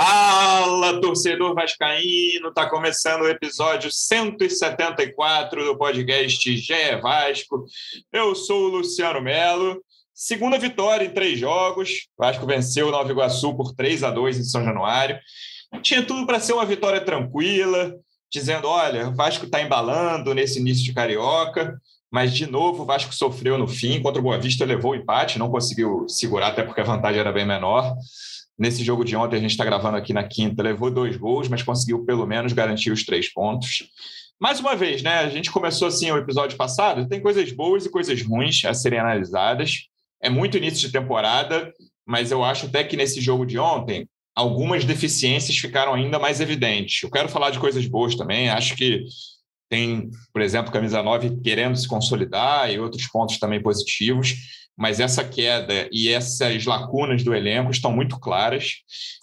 Fala, torcedor vascaíno! Tá começando o episódio 174 do podcast GE Vasco. Eu sou o Luciano Melo. Segunda vitória em três jogos. Vasco venceu o Nova Iguaçu por 3 a 2 em São Januário. Tinha tudo para ser uma vitória tranquila, dizendo: olha, o Vasco está embalando nesse início de carioca. Mas, de novo, o Vasco sofreu no fim. Contra o Boa Vista, levou o empate, não conseguiu segurar, até porque a vantagem era bem menor. Nesse jogo de ontem, a gente está gravando aqui na quinta, levou dois gols, mas conseguiu pelo menos garantir os três pontos. Mais uma vez, né? A gente começou assim o episódio passado, tem coisas boas e coisas ruins a serem analisadas. É muito início de temporada, mas eu acho até que nesse jogo de ontem, algumas deficiências ficaram ainda mais evidentes. Eu quero falar de coisas boas também. Acho que tem, por exemplo, camisa 9 querendo se consolidar e outros pontos também positivos mas essa queda e essas lacunas do elenco estão muito claras.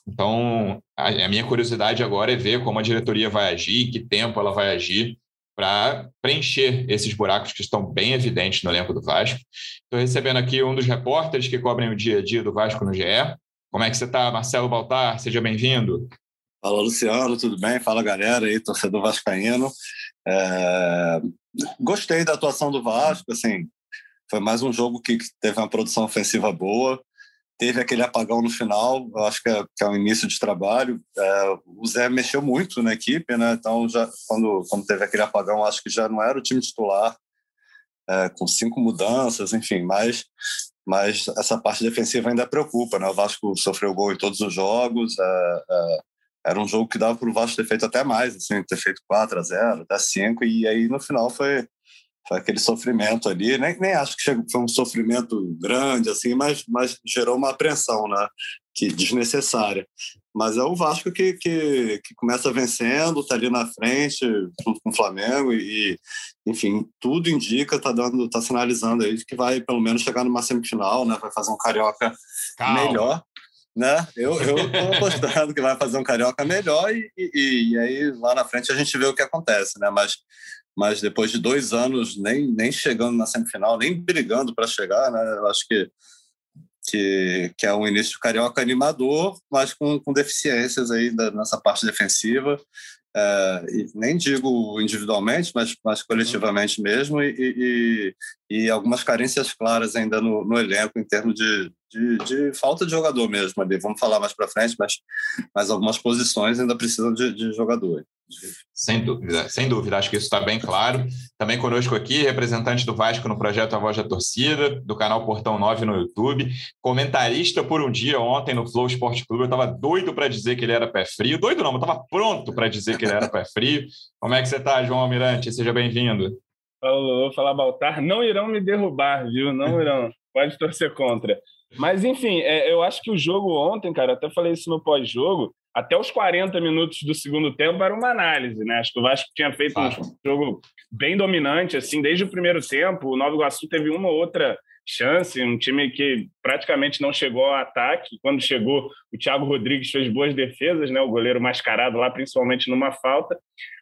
Então, a, a minha curiosidade agora é ver como a diretoria vai agir, que tempo ela vai agir para preencher esses buracos que estão bem evidentes no elenco do Vasco. Estou recebendo aqui um dos repórteres que cobrem o dia a dia do Vasco no GE. Como é que você está, Marcelo Baltar? Seja bem-vindo. Fala, Luciano, tudo bem? Fala, galera aí, torcedor vascaíno. É... Gostei da atuação do Vasco, assim, foi mais um jogo que teve uma produção ofensiva boa, teve aquele apagão no final, eu acho que é, que é um início de trabalho. É, o Zé mexeu muito na equipe, né? Então, já, quando, quando teve aquele apagão, acho que já não era o time titular, é, com cinco mudanças, enfim, mas, mas essa parte defensiva ainda preocupa, né? O Vasco sofreu gol em todos os jogos, é, é, era um jogo que dava para o Vasco ter feito até mais, assim, ter feito 4 a 0 até 5, e aí no final foi foi aquele sofrimento ali, nem, nem acho que foi um sofrimento grande, assim, mas, mas gerou uma apreensão, né? Que desnecessária. Mas é o Vasco que, que, que começa vencendo, está ali na frente, junto com o Flamengo, e, enfim, tudo indica, está dando, tá sinalizando aí que vai pelo menos chegar numa semifinal, né? Vai fazer um carioca Calma. melhor. Né? Eu estou apostando que vai fazer um carioca melhor e, e, e, aí lá na frente a gente vê o que acontece, né? Mas mas depois de dois anos nem, nem chegando na semifinal, nem brigando para chegar, né? Eu acho que, que, que é um início carioca animador, mas com, com deficiências aí da, nessa parte defensiva. É, nem digo individualmente, mas, mas coletivamente mesmo, e, e, e algumas carências claras ainda no, no elenco em termos de, de, de, falta de jogador mesmo ali. Vamos falar mais para frente, mas, mas algumas posições ainda precisam de, de jogador. Sem dúvida, sem dúvida, acho que isso está bem claro. Também conosco aqui, representante do Vasco no projeto A Voz da Torcida, do canal Portão 9 no YouTube, comentarista por um dia ontem no Flow Esporte Clube. Eu estava doido para dizer que ele era pé frio. Doido não, eu estava pronto para dizer que ele era pé frio. Como é que você está, João Almirante? Seja bem-vindo. Falou, falar Baltar. Não irão me derrubar, viu? Não irão. Pode torcer contra. Mas, enfim, é, eu acho que o jogo ontem, cara, até falei isso no pós-jogo, até os 40 minutos do segundo tempo era uma análise, né? Acho que o Vasco tinha feito um jogo bem dominante, assim, desde o primeiro tempo. O Nova Iguaçu teve uma ou outra chance, um time que praticamente não chegou ao ataque. Quando chegou, o Thiago Rodrigues fez boas defesas, né? O goleiro mascarado lá, principalmente numa falta.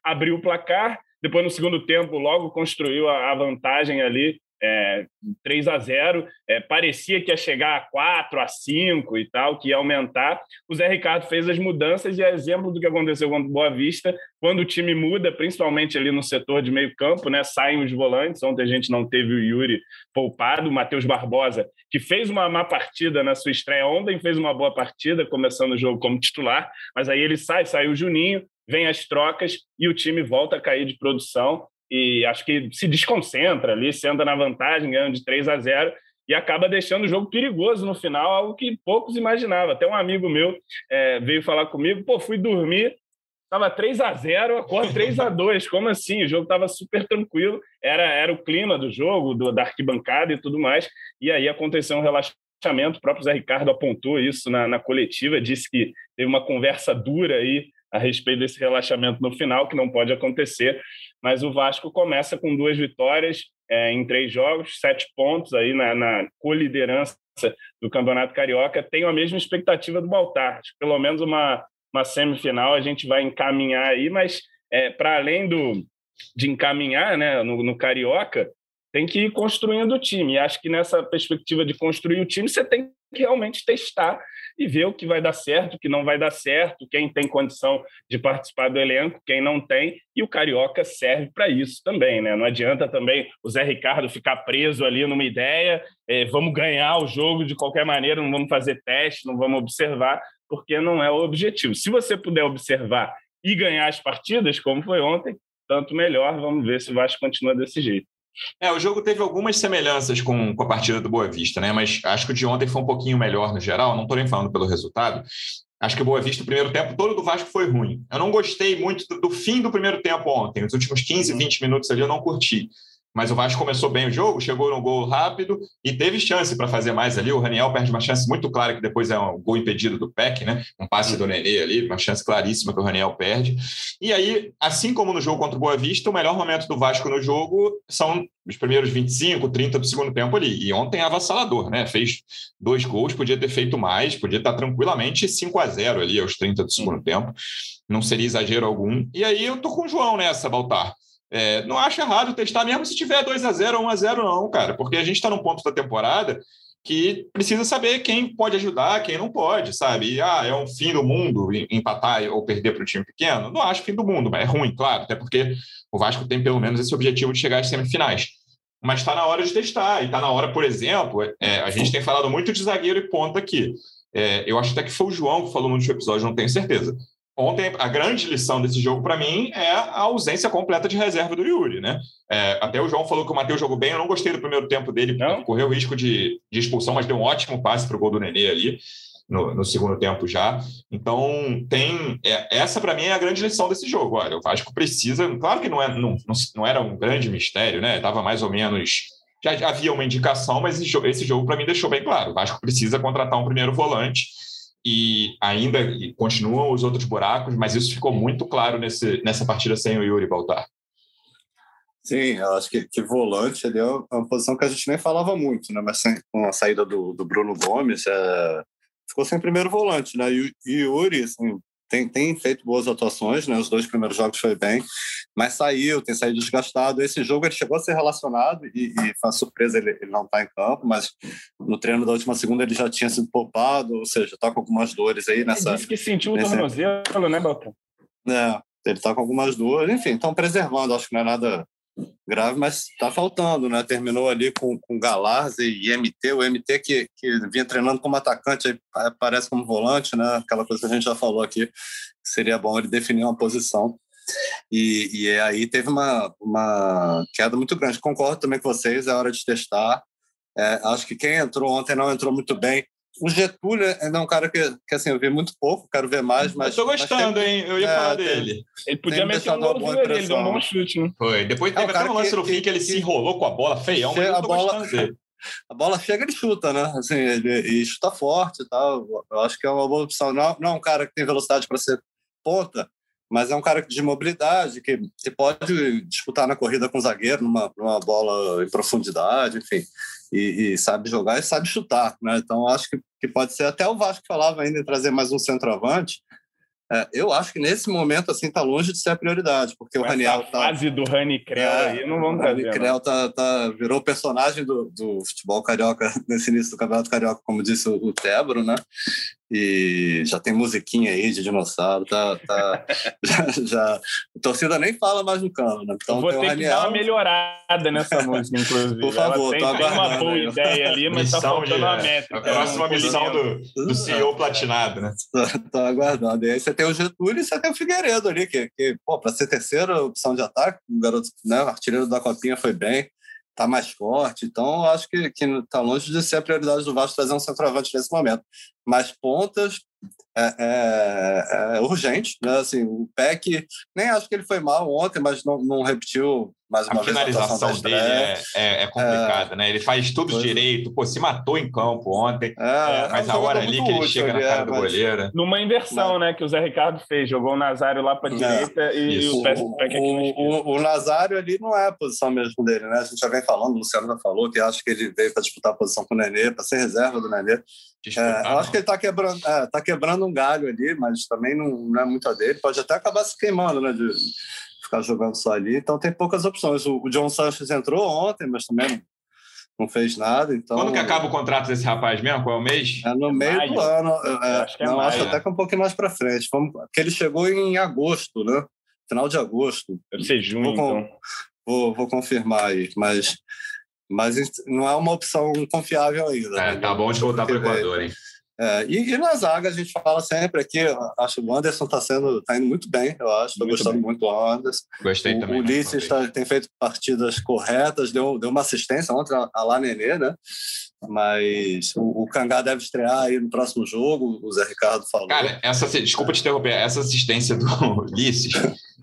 Abriu o placar, depois no segundo tempo logo construiu a vantagem ali é, 3 a 0 é, parecia que ia chegar a 4, a 5 e tal, que ia aumentar. O Zé Ricardo fez as mudanças e é exemplo do que aconteceu com o Boa Vista, quando o time muda, principalmente ali no setor de meio campo, né, saem os volantes. Ontem a gente não teve o Yuri poupado, o Matheus Barbosa, que fez uma má partida na sua estreia ontem, fez uma boa partida, começando o jogo como titular, mas aí ele sai, sai o Juninho, vem as trocas e o time volta a cair de produção e acho que se desconcentra ali, senta na vantagem, ganhando de 3 a 0 e acaba deixando o jogo perigoso no final, algo que poucos imaginavam. Até um amigo meu é, veio falar comigo, pô, fui dormir, estava 3 a 0 acordo 3 a 2 como assim? O jogo estava super tranquilo, era, era o clima do jogo, do, da arquibancada e tudo mais, e aí aconteceu um relaxamento, o próprio Zé Ricardo apontou isso na, na coletiva, disse que teve uma conversa dura aí a respeito desse relaxamento no final, que não pode acontecer. Mas o Vasco começa com duas vitórias é, em três jogos, sete pontos aí na, na coliderança do Campeonato Carioca. Tenho a mesma expectativa do Baltar, pelo menos uma, uma semifinal a gente vai encaminhar aí, mas é, para além do, de encaminhar né, no, no Carioca, tem que ir construindo o time. E acho que nessa perspectiva de construir o time, você tem que realmente testar e ver o que vai dar certo, o que não vai dar certo, quem tem condição de participar do elenco, quem não tem, e o Carioca serve para isso também, né? Não adianta também o Zé Ricardo ficar preso ali numa ideia, é, vamos ganhar o jogo de qualquer maneira, não vamos fazer teste, não vamos observar, porque não é o objetivo. Se você puder observar e ganhar as partidas, como foi ontem, tanto melhor, vamos ver se o Vasco continua desse jeito. É, o jogo teve algumas semelhanças com, com a partida do Boa Vista, né? Mas acho que o de ontem foi um pouquinho melhor no geral. Não estou nem falando pelo resultado. Acho que o Boa Vista, o primeiro tempo todo do Vasco foi ruim. Eu não gostei muito do, do fim do primeiro tempo ontem. Os últimos 15, 20 minutos ali eu não curti mas o Vasco começou bem o jogo, chegou no gol rápido e teve chance para fazer mais ali. O Raniel perde uma chance muito clara, que depois é um gol impedido do PEC, né? Um passe do Nenê ali, uma chance claríssima que o Raniel perde. E aí, assim como no jogo contra o Boa Vista, o melhor momento do Vasco no jogo são os primeiros 25, 30 do segundo tempo ali. E ontem avassalador, né? Fez dois gols, podia ter feito mais, podia estar tranquilamente 5 a 0 ali aos 30 do segundo tempo. Não seria exagero algum. E aí eu tô com o João nessa, Baltar. É, não acho errado testar, mesmo se tiver 2 a 0 ou 1 a 0 não, cara, porque a gente está num ponto da temporada que precisa saber quem pode ajudar, quem não pode, sabe? E, ah, é um fim do mundo empatar ou perder para o time pequeno? Não acho fim do mundo, mas é ruim, claro, até porque o Vasco tem pelo menos esse objetivo de chegar às semifinais. Mas está na hora de testar, e está na hora, por exemplo, é, a gente tem falado muito de zagueiro e ponta aqui. É, eu acho até que foi o João que falou no último episódio, não tenho certeza ontem a grande lição desse jogo para mim é a ausência completa de reserva do Yuri, né? É, até o João falou que o Matheus jogou bem, eu não gostei do primeiro tempo dele, não? correu o risco de, de, expulsão, mas deu um ótimo passe para o gol do Nenê ali. No, no, segundo tempo já. Então, tem. É, essa, para mim, é a grande lição desse jogo. Olha, o Vasco precisa. Claro que não, é, não, não, era um grande mistério, né? Estava mais ou menos. Já havia uma indicação, mas esse jogo, esse jogo para mim, deixou bem claro. O Vasco precisa contratar um primeiro volante e ainda continuam os outros buracos, mas isso ficou muito claro nesse, nessa partida sem o Yuri voltar. Sim, eu acho que, que volante ali é uma posição que a gente nem falava muito, né? Mas sem, com a saída do, do Bruno Gomes, é, ficou sem primeiro volante, né? E o Yuri, assim, tem, tem feito boas atuações, né? Os dois primeiros jogos foi bem, mas saiu, tem saído desgastado. Esse jogo ele chegou a ser relacionado e, e foi surpresa ele, ele não estar tá em campo, mas no treino da última segunda ele já tinha sido poupado, ou seja, está com algumas dores aí nessa. Ele disse que sentiu o nesse... tornozelo, né, Beltrão? É, ele está com algumas dores, enfim, estão preservando, acho que não é nada grave, mas está faltando, né? Terminou ali com, com Galarza e MT, o MT que, que vinha treinando como atacante, aparece como volante, né? Aquela coisa que a gente já falou aqui, seria bom ele definir uma posição. E, e aí teve uma, uma queda muito grande. Concordo também com vocês, é hora de testar. É, acho que quem entrou ontem não entrou muito bem. O Getúlio é um cara que, que assim, eu vi muito pouco, quero ver mais, mas. Eu tô gostando, mas tem, hein? Eu ia é, falar dele. Ele podia meter um ali, ele deu um bom chute, né? Foi. Depois teve é, até um lance no fim que ele que, se enrolou com a bola feião, mas eu tô bola, gostando dele. A bola chega, ele chuta, né? Assim, ele, e chuta forte e tal. Eu acho que é uma boa opção. Não, não é um cara que tem velocidade para ser ponta, mas é um cara de mobilidade, que, que pode disputar na corrida com o zagueiro, numa, numa bola em profundidade, enfim e, e, sabe jogar e sabe chutar, né? Então acho que, que pode ser até o Vasco falava ainda em trazer mais um centroavante. É, eu acho que nesse momento assim tá longe de ser a prioridade, porque Com o Raniel tá fase do Rani Creu é, aí não vamos trazer. O Rani Creu tá, tá virou personagem do, do futebol carioca nesse início do Campeonato Carioca, como disse o, o Tebro, né? E já tem musiquinha aí de dinossauro, tá, tá já, já, a torcida nem fala mais no campo, né? Então, vou ter Raniel... que dar uma melhorada nessa música, inclusive. Por favor, Ela tem, tem uma boa ideia ali, mas tá missão tá faltando de, uma métrica. A próxima missão do, do CEO platinado, né? Tá, tá aguardando. E aí você tem o Getúlio e você tem o Figueiredo ali, que, que pô, para ser terceira opção de ataque, o garoto, né, o artilheiro da Copinha foi bem está mais forte. Então, acho que está longe de ser a prioridade do Vasco trazer um centroavante nesse momento. Mas pontas é, é, é urgente. Né? Assim, o PEC, nem acho que ele foi mal ontem, mas não, não repetiu mais uma a vez finalização a dele é, é, é complicada, é, né? Ele faz tudo direito, pô, se matou em campo ontem, é, é mas a hora ali que ele chega na cara do goleiro. Numa inversão, né? Que o Zé Ricardo fez, jogou o Nazário lá para direita e, o, o, aqui o, o, o Nazário ali não é a posição mesmo dele, né? A gente já vem falando, o Luciano já falou que acha que ele veio para disputar a posição com o Nenê, para ser reserva do Nenê. É, eu acho que ele está quebrando, é, tá quebrando um galho ali, mas também não, não, é muito a dele. Pode até acabar se queimando, né? De ficar jogando só ali. Então tem poucas opções. O, o John Sanches entrou ontem, mas também não, não, fez nada. Então, Quando que acaba o contrato desse rapaz mesmo? Qual é o mês? É no meio maio. do ano. É, acho que é não, maio, acho né? até que um pouquinho mais para frente. Vamos, porque ele chegou em agosto, né? Final de agosto. Deve ser junho, vou, então. Vou, vou confirmar aí, mas mas não é uma opção confiável ainda. É, né? Tá bom de voltar para o Equador, hein? É, e, e, na zaga a gente fala sempre aqui, acho que o Anderson está sendo, tá indo muito bem, eu acho, estou gostando bem. muito do Anderson. Gostei o, também. O Ulisses tá, tem feito partidas corretas, deu, deu uma assistência ontem a lá Nenê, né? Mas o, o Cangá deve estrear aí no próximo jogo, o Zé Ricardo falou. Cara, essa, desculpa te interromper, essa assistência do Ulisses,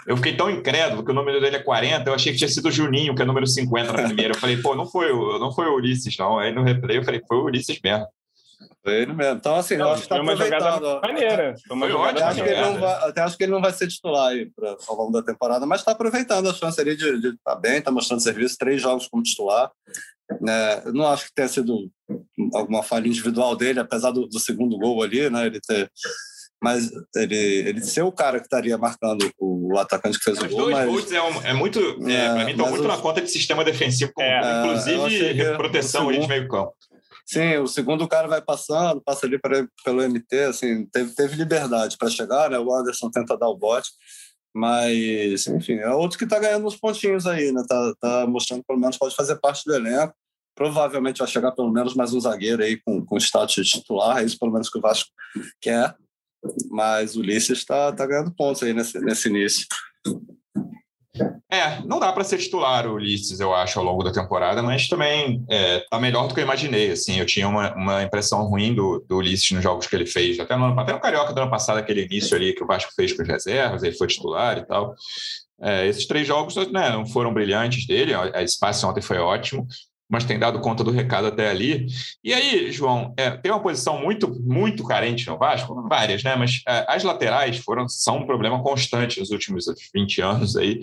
eu fiquei tão incrédulo que o número dele é 40, eu achei que tinha sido o Juninho, que é o número 50 na primeira. Eu falei, pô, não foi, não foi o Ulisses, não. Aí no replay eu falei, foi o Ulisses mesmo. Foi ele mesmo. Então, assim, não, eu acho que está aproveitando. Maneira. Foi uma jogada acho que ele não vai, até acho que ele não vai ser titular aí pra, ao longo da temporada, mas está aproveitando a chance ali de estar tá bem, está mostrando serviço, três jogos como titular. Né? não acho que tenha sido alguma falha individual dele, apesar do, do segundo gol ali, né? Ele ter mas ele, ele ser o cara que estaria marcando o, atacante que fez os o gol. Dois mas... gols é, um, é muito, é, é para mim, estão muito os... na conta de sistema defensivo, é, inclusive proteção ali de meio campo. Sim, o segundo cara vai passando, passa ali pra, pelo MT, assim, teve, teve liberdade para chegar, né? O Anderson tenta dar o bote, mas, enfim, é outro que está ganhando uns pontinhos aí, né? Tá, tá mostrando que pelo menos pode fazer parte do elenco. Provavelmente vai chegar pelo menos mais um zagueiro aí com, com status de titular, é isso pelo menos que o Vasco quer. Mas o Ulisses está tá ganhando pontos aí nesse, nesse início. É, não dá para ser titular o Ulisses, eu acho, ao longo da temporada, mas também é, tá melhor do que eu imaginei. Assim, eu tinha uma, uma impressão ruim do, do Ulisses nos jogos que ele fez, até no, até no Carioca do ano passado, aquele início ali que o Vasco fez com as reservas, ele foi titular e tal. É, esses três jogos né, não foram brilhantes dele, a espaço ontem foi ótimo, mas tem dado conta do recado até ali. E aí, João, é, tem uma posição muito, muito carente no Vasco, várias, né? Mas é, as laterais foram, são um problema constante nos últimos 20 anos aí.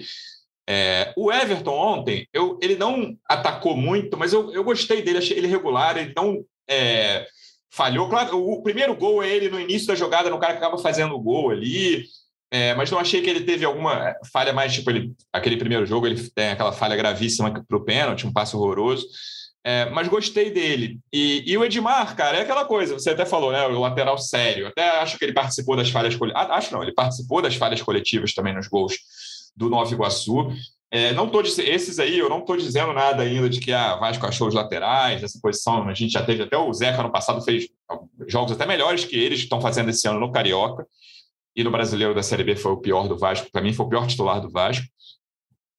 É, o Everton ontem, eu, ele não atacou muito, mas eu, eu gostei dele, achei ele regular, ele não é, falhou. Claro, o primeiro gol é ele no início da jogada, no cara que acaba fazendo o gol ali, é, mas não achei que ele teve alguma falha mais, tipo, ele, aquele primeiro jogo ele tem aquela falha gravíssima para o pênalti, um passo horroroso. É, mas gostei dele. E, e, o Edmar, cara, é aquela coisa, você até falou, né? O lateral sério. Até acho que ele participou das falhas coletivas. Acho não, ele participou das falhas coletivas também nos gols do Nova Iguaçu. É, não tô esses aí, eu não estou dizendo nada ainda de que a ah, Vasco achou os laterais, essa posição. A gente já teve até o Zeca no passado fez jogos até melhores que eles estão fazendo esse ano no Carioca e no Brasileiro da Série B foi o pior do Vasco. Para mim foi o pior titular do Vasco.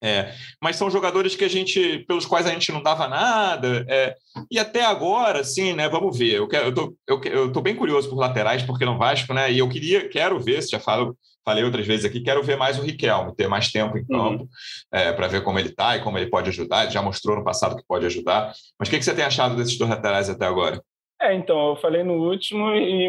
É, mas são jogadores que a gente, pelos quais a gente não dava nada, é, e até agora, sim, né? Vamos ver. Eu, quero, eu, tô, eu, eu tô bem curioso por laterais, porque no Vasco, né? E eu queria, quero ver, se já falo, falei outras vezes aqui, quero ver mais o Riquelme, ter mais tempo em campo, uhum. é, para ver como ele está e como ele pode ajudar. Ele já mostrou no passado que pode ajudar. Mas o que, que você tem achado desses dois laterais até agora? É, então, eu falei no último e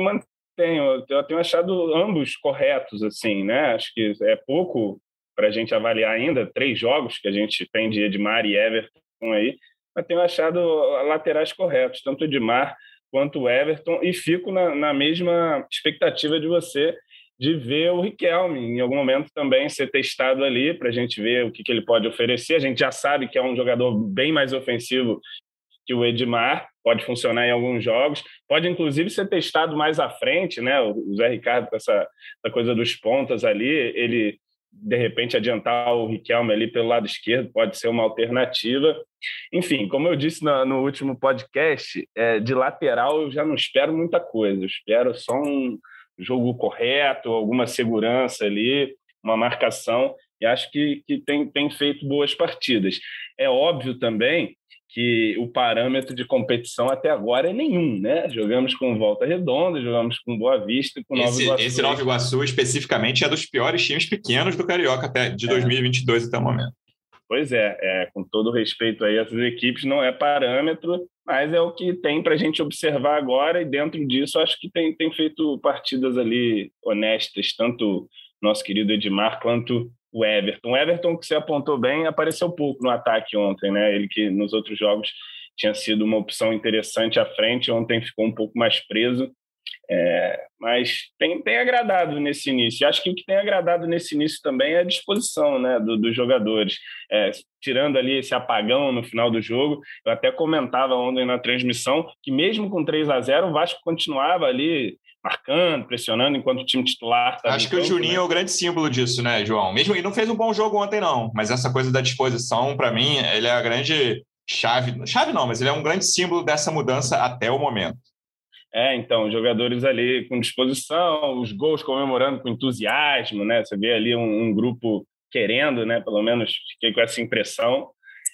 mantenho. Eu tenho achado ambos corretos, assim, né? Acho que é pouco para a gente avaliar ainda, três jogos que a gente tem de Edmar e Everton aí, mas tenho achado laterais corretos, tanto Edmar quanto Everton, e fico na, na mesma expectativa de você de ver o Riquelme em algum momento também ser testado ali para a gente ver o que, que ele pode oferecer. A gente já sabe que é um jogador bem mais ofensivo que o Edmar, pode funcionar em alguns jogos, pode inclusive ser testado mais à frente, né? O Zé Ricardo com essa, essa coisa dos pontas ali, ele de repente adiantar o Riquelme ali pelo lado esquerdo pode ser uma alternativa. Enfim, como eu disse no, no último podcast, é, de lateral eu já não espero muita coisa, eu espero só um jogo correto, alguma segurança ali, uma marcação, e acho que, que tem, tem feito boas partidas. É óbvio também que o parâmetro de competição até agora é nenhum, né? Jogamos com Volta Redonda, jogamos com Boa Vista, com Nova esse, Iguaçu. Esse Nova Iguaçu especificamente é dos piores times pequenos do Carioca até de é. 2022 até o momento. Pois é, é, com todo respeito aí a essas equipes, não é parâmetro, mas é o que tem para a gente observar agora, e dentro disso acho que tem, tem feito partidas ali honestas, tanto nosso querido Edmar quanto o Everton. O Everton, que você apontou bem, apareceu pouco no ataque ontem, né? Ele que nos outros jogos tinha sido uma opção interessante à frente, ontem ficou um pouco mais preso. É, mas tem, tem agradado nesse início. Acho que o que tem agradado nesse início também é a disposição né, do, dos jogadores. É, tirando ali esse apagão no final do jogo, eu até comentava ontem na transmissão que mesmo com 3 a 0 o Vasco continuava ali marcando, pressionando enquanto o time titular. Acho que campo, o Juninho né? é o grande símbolo disso, né, João? Mesmo ele não fez um bom jogo ontem, não, mas essa coisa da disposição, para mim, ele é a grande chave. Chave não, mas ele é um grande símbolo dessa mudança até o momento. É, então, jogadores ali com disposição, os gols comemorando com entusiasmo, né? Você vê ali um, um grupo querendo, né? Pelo menos fiquei com essa impressão.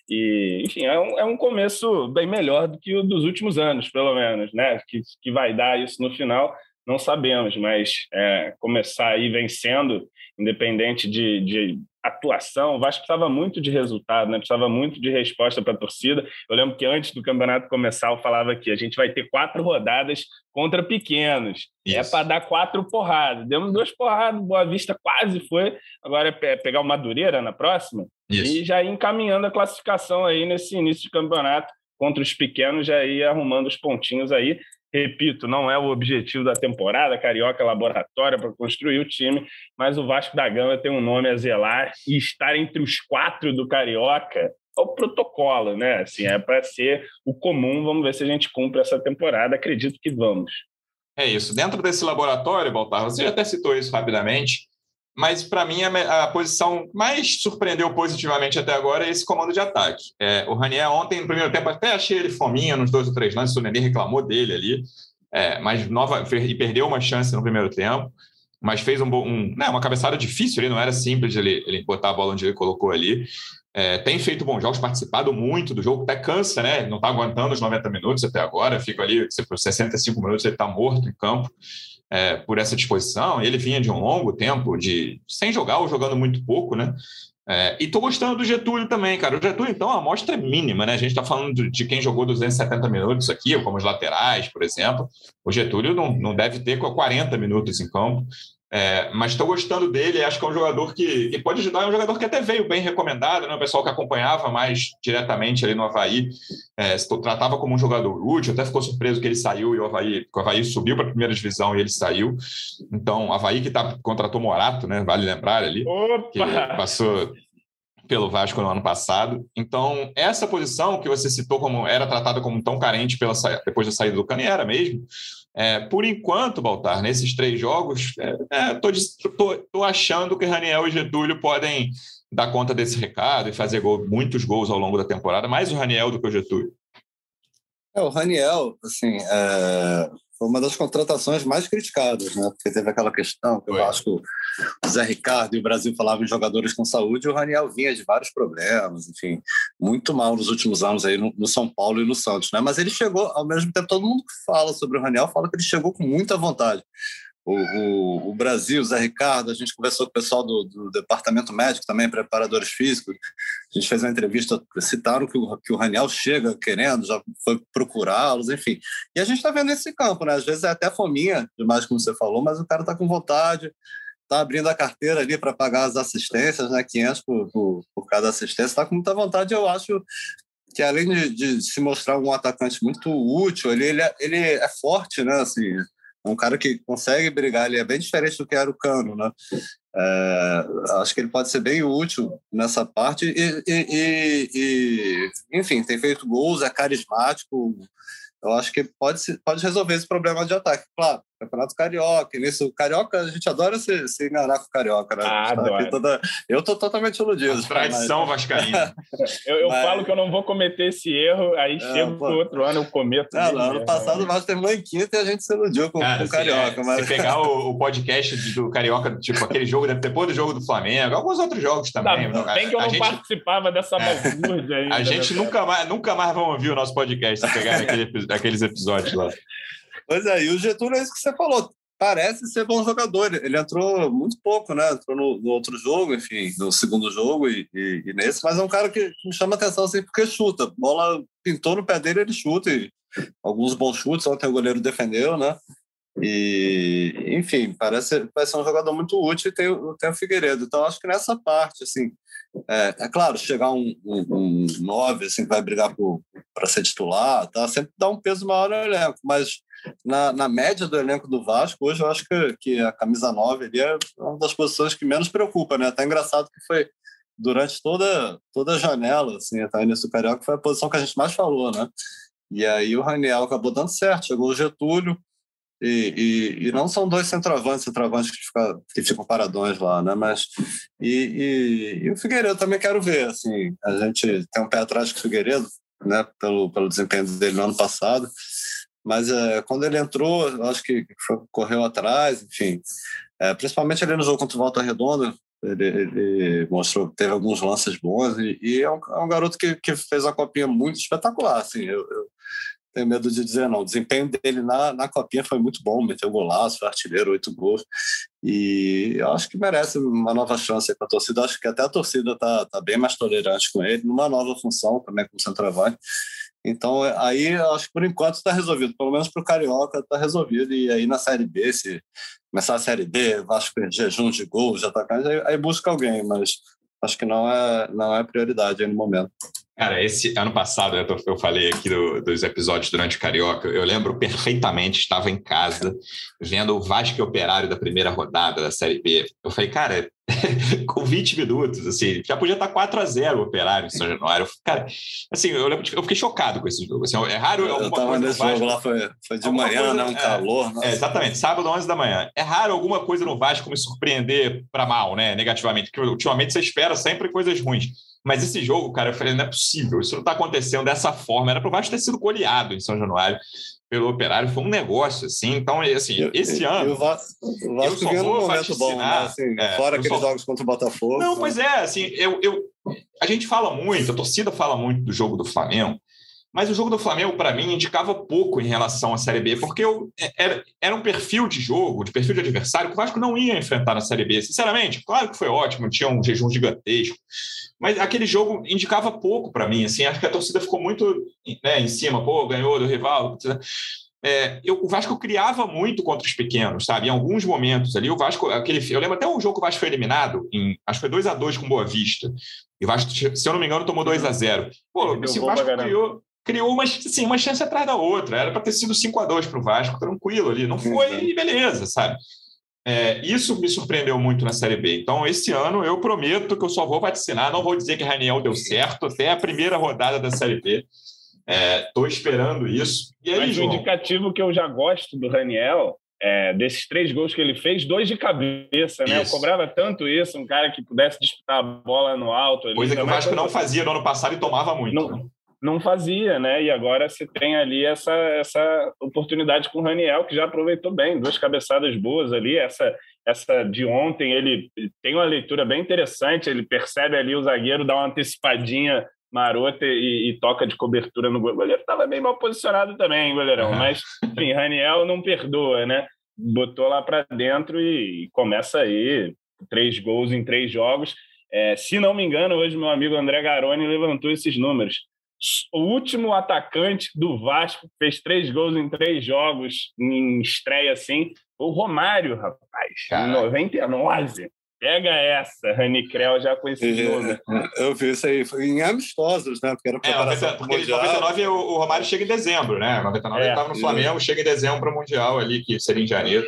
E, enfim, é um, é um começo bem melhor do que o dos últimos anos, pelo menos, né? Que, que vai dar isso no final, não sabemos, mas é, começar aí vencendo, independente de, de atuação, o Vasco precisava muito de resultado, né? precisava muito de resposta para a torcida. Eu lembro que antes do campeonato começar, eu falava que a gente vai ter quatro rodadas contra pequenos. É Isso. É para dar quatro porradas. Demos duas porradas, Boa Vista quase foi. Agora é pegar o Madureira na próxima Isso. e já ir encaminhando a classificação aí nesse início de campeonato contra os pequenos, já ir arrumando os pontinhos aí. Repito, não é o objetivo da temporada, Carioca é laboratório para construir o time, mas o Vasco da Gama tem um nome a zelar e estar entre os quatro do Carioca é o protocolo, né? Assim, é para ser o comum. Vamos ver se a gente cumpre essa temporada. Acredito que vamos. É isso. Dentro desse laboratório, Baltar, você já até citou isso rapidamente mas para mim a, a, posição mais surpreendeu positivamente até agora é esse comando de ataque. É, o Ranier ontem, no primeiro tempo, até achei ele fominha nos dois ou três lances, o Nenê reclamou dele ali, é, mas nova, e perdeu uma chance no primeiro tempo, mas fez um, um né, uma cabeçada difícil ali, não era simples ele, ele botar a bola onde ele colocou ali. É, tem feito bons jogos, participado muito do jogo, até cansa, né? Não está aguentando os 90 minutos até agora, fica ali, por 65 minutos ele está morto em campo é, por essa disposição. Ele vinha de um longo tempo de sem jogar ou jogando muito pouco, né? É, e tô gostando do Getúlio também, cara. O Getúlio, então, a amostra é mínima, né? A gente está falando de, de, quem jogou 270 minutos aqui, como os laterais, por exemplo. O Getúlio não, não deve ter 40 minutos em campo. É, mas estou gostando dele, acho que é um jogador que, que, pode ajudar, é um jogador que até veio bem recomendado, né? o pessoal que acompanhava mais diretamente ali no Havaí é, se tratava como um jogador útil, até ficou surpreso que ele saiu e o Havaí, o Havaí subiu para a primeira divisão e ele saiu. Então, o Havaí que tá, contratou Morato, né? vale lembrar ali, Opa! que passou pelo Vasco no ano passado. Então, essa posição que você citou como era tratada como tão carente pela, depois da saída do Cani, era mesmo. É, por enquanto, Baltar, nesses três jogos, estou é, é achando que Raniel e Getúlio podem dar conta desse recado e fazer gol, muitos gols ao longo da temporada, mais o Raniel do que o Getúlio. É, o Raniel, assim, é, foi uma das contratações mais criticadas, né? Porque teve aquela questão que eu acho que o Zé Ricardo e o Brasil falavam em jogadores com saúde, o Raniel vinha de vários problemas, enfim, muito mal nos últimos anos aí no, no, São Paulo e no Santos, né? Mas ele chegou, ao mesmo tempo, todo mundo que fala sobre o Raniel fala que ele chegou com muita vontade o, o, o, Brasil, o Zé Ricardo, a gente conversou com o pessoal do, do, departamento médico também, preparadores físicos. A gente fez uma entrevista, citaram que o, que o Raniel chega querendo, já foi procurá-los, enfim. E a gente está vendo esse campo, né? Às vezes é até fominha, demais como você falou, mas o cara está com vontade, está abrindo a carteira ali para pagar as assistências, né? 500 por, por, por cada assistência, está com muita vontade. Eu acho que além de, de, se mostrar um atacante muito útil, ele, ele, é, ele é forte, né? Assim, é um cara que consegue brigar, ele é bem diferente do que era o Cano, né? É, acho que ele pode ser bem útil nessa parte e, e, e, e, enfim, tem feito gols, é carismático. Eu acho que pode, pode resolver esse problema de ataque. Claro, Campeonato Carioca. Nisso, Carioca, a gente adora se, se enganar com o Carioca, né? Ah, tá toda... Eu tô totalmente iludido. A tradição mas... vascaína. eu, eu mas... falo que eu não vou cometer esse erro, aí é, chego pô... pro outro ano, eu cometo. Não, não, ano passado o Vasco terminou em quinta e a gente se iludiu com, Cara, com o Carioca. É, mas... Se pegar o, o, podcast do Carioca, tipo aquele jogo, depois do jogo do Flamengo, alguns outros jogos também. Não, bem que eu não gente... participava dessa balbúrdia aí. A gente né, nunca mais, nunca mais vão ouvir o nosso podcast se pegar aquele, aqueles episódios lá. Pois é, e o Getúlio é isso que você falou parece ser bom jogador. Ele entrou muito pouco, né? Entrou no, no outro jogo, enfim, no segundo jogo e, e, e, nesse, mas é um cara que me chama atenção assim, porque chuta. Bola pintou no pé dele, ele chuta. E alguns bons chutes, ontem o goleiro defendeu, né? E, enfim, parece, parece um jogador muito útil e tem, tem o Figueiredo. Então, acho que nessa parte, assim, é, é claro, chegar um, um, um nove, assim, que vai brigar para ser titular, tá? sempre dá um peso maior no elenco, mas na, na média do elenco do Vasco, hoje eu acho que, que a camisa 9 ali é uma das posições que menos preocupa, né? Até engraçado que foi durante toda, toda a janela, assim, até início do Carioca, foi a posição que a gente mais falou, né? E aí o Raniel acabou dando certo, chegou o Getúlio, e, e, e, não são dois centroavantes, centroavantes que, fica, que ficam paradões lá, né? Mas e, e, o Figueiredo também quero ver, assim, a gente tem um pé atrás com o Figueiredo, né? Pelo, pelo desempenho dele no ano passado, mas é, quando ele entrou, acho que foi, correu atrás, enfim, é, principalmente ali no jogo contra o Volta Redonda, ele, ele, mostrou teve alguns lances bons e, é, um, é, um, garoto que, que fez uma copinha muito espetacular. Assim, eu, eu, tenho medo de dizer não. O desempenho dele na, na copinha foi muito bom, meteu golaço, foi artilheiro, oito gols. E eu acho que merece uma nova chance para a torcida. Acho que até a torcida está tá bem mais tolerante com ele, numa nova função também como centroavante. Então, aí acho que por enquanto está resolvido, pelo menos para o Carioca está resolvido. E aí na Série B, se começar a Série B, Vasco jejum de gols, já está aí, aí busca alguém, mas acho que não é, não é prioridade aí no momento. Cara, esse ano passado, eu falei aqui do, dos episódios durante o Carioca, eu lembro perfeitamente, estava em casa, vendo o Vasco Operário da primeira rodada da Série B. Eu falei, cara, com 20 minutos, assim, já podia estar 4 a 0 o Operário em São Januário. Cara, assim, eu, lembro, eu fiquei chocado com esse jogo. Assim, é raro eu tava nesse Vasco, jogo lá, foi, foi de manhã, coisa, né? Um é, calor. É, exatamente, sábado, 11 da manhã. É raro alguma coisa no Vasco me surpreender para mal, né? Negativamente, porque ultimamente você espera sempre coisas ruins. Mas esse jogo, cara, eu falei, não é possível, isso não está acontecendo dessa forma. Era para o Vasco ter sido goleado em São Januário pelo Operário, foi um negócio, assim. Então, assim, esse eu, ano. Eu, o Vasco, o Vasco num momento bom, né? Assim, é, fora aqueles só... jogos contra o Botafogo. Não, né? pois é, assim, eu, eu, a gente fala muito, a torcida fala muito do jogo do Flamengo, mas o jogo do Flamengo, para mim, indicava pouco em relação à Série B, porque eu, é, era, era um perfil de jogo, de perfil de adversário, que o Vasco não ia enfrentar na Série B. Sinceramente, claro que foi ótimo, tinha um jejum gigantesco, mas aquele jogo indicava pouco para mim. Assim, acho que a torcida ficou muito né, em cima, pô, ganhou do rival. É, eu, o Vasco criava muito contra os pequenos, sabe? Em alguns momentos ali, o Vasco, aquele, eu lembro até um jogo que o Vasco foi eliminado, em, acho que foi 2 a 2 com Boa Vista. E o Vasco, se eu não me engano, tomou 2 a 0 Pô, se o Vasco criou, criou uma, assim, uma chance atrás da outra. Era para ter sido 5 a 2 para o Vasco, tranquilo ali. Não foi e beleza, sabe? É, isso me surpreendeu muito na Série B. Então, esse ano, eu prometo que eu só vou vaticinar. Não vou dizer que Raniel deu certo até a primeira rodada da Série B. Estou é, esperando isso. E aí, Mas João? o indicativo que eu já gosto do Raniel é, desses três gols que ele fez, dois de cabeça, né? Isso. Eu cobrava tanto isso, um cara que pudesse disputar a bola no alto. Coisa que o Vasco não fazia no ano passado e tomava muito. Não, né? Não fazia, né? E agora você tem ali essa, essa oportunidade com o Raniel, que já aproveitou bem, duas cabeçadas boas ali. Essa, essa de ontem, ele tem uma leitura bem interessante, ele percebe ali o zagueiro, dá uma antecipadinha marota e, e toca de cobertura no gol. O goleiro estava bem mal posicionado também, goleirão, mas, enfim, Raniel não perdoa, né? Botou lá para dentro e, e começa aí três gols em três jogos. É, se não me engano, hoje meu amigo André Garoni levantou esses números o último atacante do Vasco fez três gols em três jogos em estreia assim. O Romário, rapaz, em 99. Pega essa, Rani Creu já com esse. É, eu vi isso aí foi em amistosos, né? Porque era preparação é, 90, porque Mundial. 99 o, o Romário chega em dezembro, né? 99 é, ele estava no Flamengo, chega em dezembro para o Mundial ali, que seria em janeiro.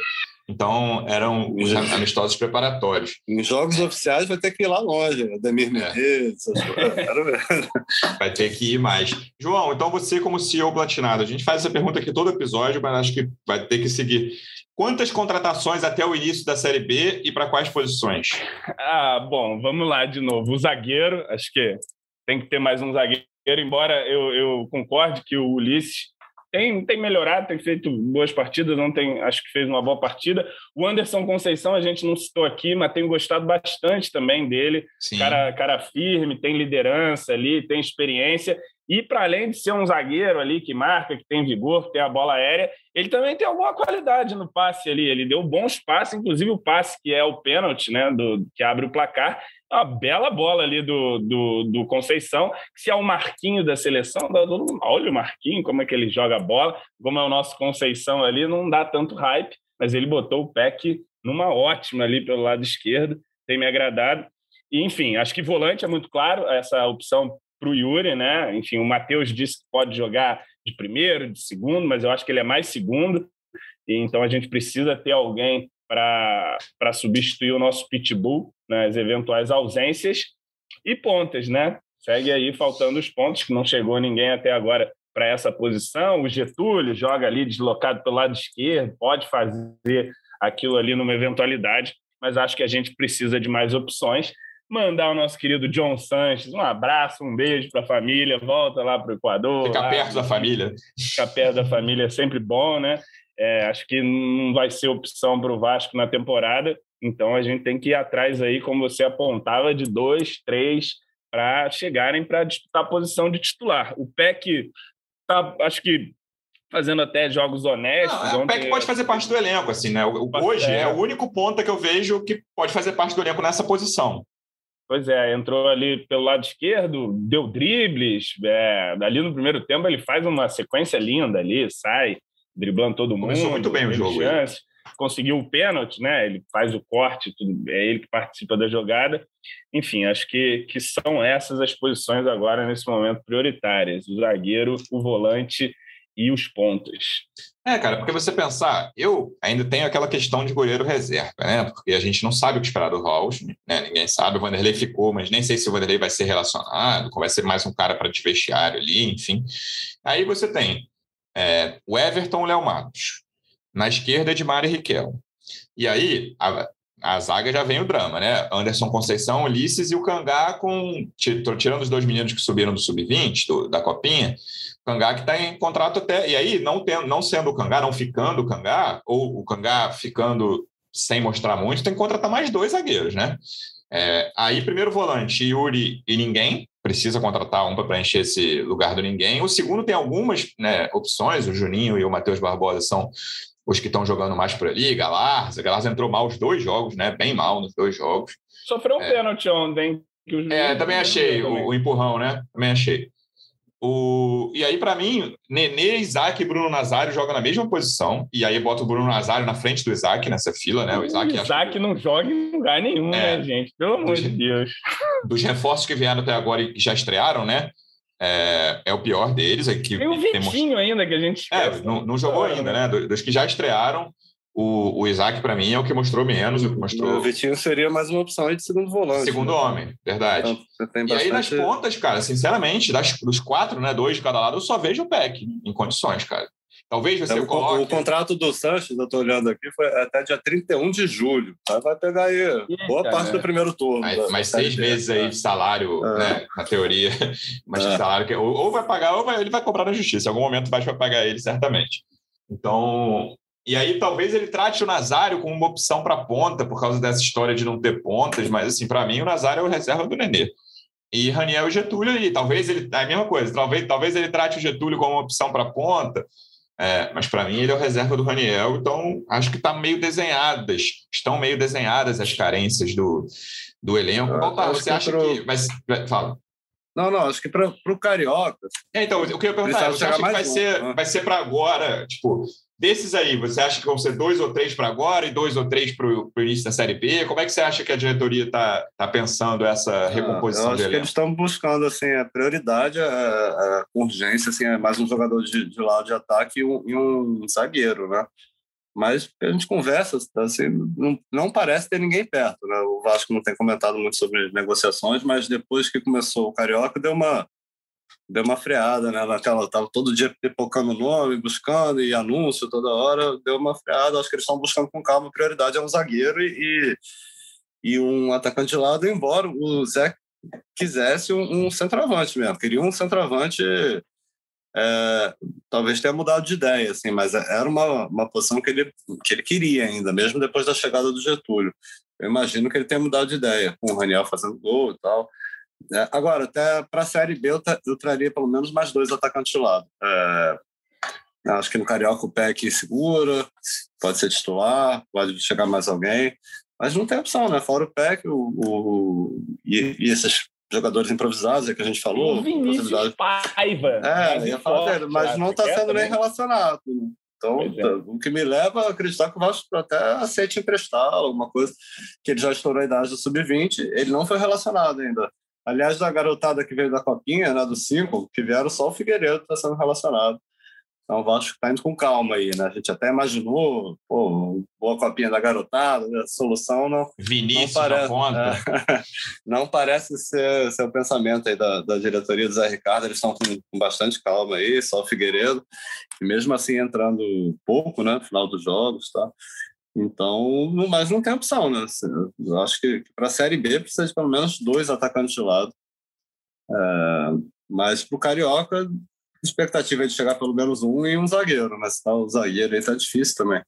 Então, eram os amistosos preparatórios. Em jogos oficiais vai ter que ir lá longe, Ademir né? Menezes, é. vai ter que ir mais. João, então você como CEO platinado, a gente faz essa pergunta aqui todo episódio, mas acho que vai ter que seguir. Quantas contratações até o início da Série B e para quais posições? Ah, bom, vamos lá de novo. O zagueiro, acho que tem que ter mais um zagueiro, embora eu, eu concorde que o Ulisses tem, tem melhorado, tem feito boas partidas, não tem, acho que fez uma boa partida. O Anderson Conceição a gente não citou aqui, mas tenho gostado bastante também dele. Cara, cara firme, tem liderança ali, tem experiência. E para além de ser um zagueiro ali que marca, que tem vigor, que tem a bola aérea, ele também tem alguma qualidade no passe ali. Ele deu bons passes, inclusive o passe que é o pênalti, né, do, que abre o placar. É uma bela bola ali do, do, do Conceição. Se é o Marquinho da seleção, dá todo olha o Marquinho, como é que ele joga a bola, como é o nosso Conceição ali, não dá tanto hype, mas ele botou o PEC numa ótima ali pelo lado esquerdo, tem me agradado. E, enfim, acho que volante é muito claro, essa opção para o Yuri, né? Enfim, o Matheus disse que pode jogar de primeiro, de segundo, mas eu acho que ele é mais segundo, então a gente precisa ter alguém para substituir o nosso pitbull nas eventuais ausências e pontas, né? Segue aí faltando os pontos, que não chegou ninguém até agora para essa posição. O Getúlio joga ali deslocado pelo lado esquerdo, pode fazer aquilo ali numa eventualidade, mas acho que a gente precisa de mais opções mandar o nosso querido John Sanches um abraço, um beijo para a família, volta lá para o Equador. Ficar lá, perto da família. Ficar perto da família é sempre bom, né? É, acho que não vai ser opção para o Vasco na temporada, então a gente tem que ir atrás aí, como você apontava, de dois, três, para chegarem para disputar a posição de titular. O PEC tá, acho que fazendo até jogos honestos. Não, é, o PEC pode fazer parte do elenco, assim, né? Hoje é. é o único ponta que eu vejo que pode fazer parte do elenco nessa posição. Pois é, entrou ali pelo lado esquerdo, deu dribles. É, ali no primeiro tempo ele faz uma sequência linda ali, sai driblando todo mundo. Começou muito bem o jogo. Chance, conseguiu o pênalti, né? Ele faz o corte, tudo, é ele que participa da jogada. Enfim, acho que, que são essas as posições agora nesse momento prioritárias: o zagueiro, o volante e os pontos. É, cara, porque você pensar, eu ainda tenho aquela questão de goleiro reserva, né? Porque a gente não sabe o que esperar do Halls, né? Ninguém sabe. O Vanderlei ficou, mas nem sei se o Vanderlei vai ser relacionado, vai ser mais um cara para de vestiário ali, enfim. Aí você tem é, o Everton e o Léo Matos. Na esquerda, Edmar e Riquelme. E aí, a, a zaga já vem o drama, né? Anderson Conceição, Ulisses e o Cangá com. Tirando os dois meninos que subiram do Sub-20, da Copinha, o Cangá que está em contrato até. E aí, não, tendo, não sendo o Cangá, não ficando o Cangá, ou o Cangá ficando sem mostrar muito, tem que contratar mais dois zagueiros, né? É, aí, primeiro volante, Yuri e ninguém. Precisa contratar um para preencher esse lugar do ninguém. O segundo tem algumas né, opções, o Juninho e o Matheus Barbosa são os que estão jogando mais por ali, Galarza. Galarza entrou mal os dois jogos, né? Bem mal nos dois jogos. Sofreu um é. pênalti ontem. é, também achei o, o, empurrão, né? Também achei. O... E aí, para mim, Nenê, Isaac e Bruno Nazário jogam na mesma posição. E aí bota o Bruno Nazário na frente do Isaac nessa fila, né? O Isaac, o Isaac que... não joga em lugar nenhum, é, né, gente? Pelo amor dos, de Deus. Dos reforços que vieram até agora e já estrearam, né? É, é o pior deles. Aqui, Tem o Vitinho temos... ainda que a gente É, não, não jogou ainda, né? Dos que já estrearam, o, o Isaac, para mim, é o que mostrou menos. O, que mostrou... o Vitinho seria mais uma opção aí de segundo volante. Segundo né? homem, verdade. Então, e aí, nas pontas, cara, sinceramente, das, dos quatro, né, dois de cada lado, eu só vejo o Peck em condições, cara. Talvez você é, coloque... O contrato do Sanches, eu estou olhando aqui, foi até dia 31 de julho. Vai pegar aí boa Eita, parte do primeiro turno. Mais, mais seis meses aí de salário, é. né, na teoria. Mas é. salário que ou, ou, vai pagar ou vai, ele vai cobrar na justiça. Em algum momento vai pagar ele, certamente. Então... E aí talvez ele trate o Nazário como uma opção para ponta, por causa dessa história de não ter pontas, mas assim, para mim o Nazário é o reserva do Nenê. E Raniel e Getúlio ali, talvez ele, é a mesma coisa, talvez, talvez ele trate o Getúlio como uma opção para ponta, é, mas para mim ele é o reserva do Raniel, então acho que está meio desenhadas, estão meio desenhadas as carências do, do elenco. Ah, Baltar, você acha pro... que. Mas, fala. Não, não, acho que para o Carioca. É, então, o que eu ia perguntar é: você acha que vai, ser, né? vai ser para agora, tipo, Desses aí, você acha que vão ser dois ou três para agora e dois ou três para o início da Série B? Como é que você acha que a diretoria está tá pensando essa ah, recomposição ah, eu acho que eles estão buscando assim, a prioridade, a, a urgência, assim, é mais um jogador de, de lado de ataque e um, e um zagueiro, né? Mas a gente conversa, assim, não, não parece ter ninguém perto, né? O Vasco não tem comentado muito sobre negociações, mas depois que começou o Carioca, deu uma deu uma freada, né? Naquela, tava todo dia pipocando nome, buscando e anúncio toda hora, deu uma freada. Acho que eles estão buscando com calma. Prioridade é um zagueiro e, e um atacante de lado, embora o Zé quisesse um, um centroavante mesmo. Queria um centroavante. É, talvez tenha mudado de ideia, assim, mas era uma, uma posição que ele, que ele queria ainda, mesmo depois da chegada do Getúlio. Eu imagino que ele tenha mudado de ideia, com o Raniel fazendo gol e tal. É, agora, até para a Série B, eu, eu, traria pelo menos mais dois atacantes de lado. É, acho que no Carioca o Peck segura, pode ser titular, pode chegar mais alguém, mas não tem opção, né? Fora o Peck o, o e, e, esses jogadores improvisados que a gente falou. O Vinícius Paiva. É, ia falar dele, mas não está sendo nem relacionado. Né? Então, é. o que me leva a acreditar que o Vasco até aceite emprestar alguma coisa, que ele já estourou a idade do sub-20, ele não foi relacionado ainda. Aliás, da garotada que veio da Copinha, né, do 5, que vieram só o Figueiredo está sendo relacionado. Então, o Vasco está indo com calma aí, né? A gente até imaginou, pô, boa copinha da garotada, a solução não. Vinícius não parece. É, não parece ser, ser o pensamento aí da, da diretoria do Zé Ricardo, eles estão com, com, bastante calma aí, só o Figueiredo, e mesmo assim entrando pouco, né? No final dos jogos, tá? Então, mas não tem opção, né? Eu acho que para a Série B precisa de pelo menos dois atacantes de lado. É, mas para o Carioca, expectativa é de chegar pelo menos um e um zagueiro, mas tá, o zagueiro aí tá difícil também.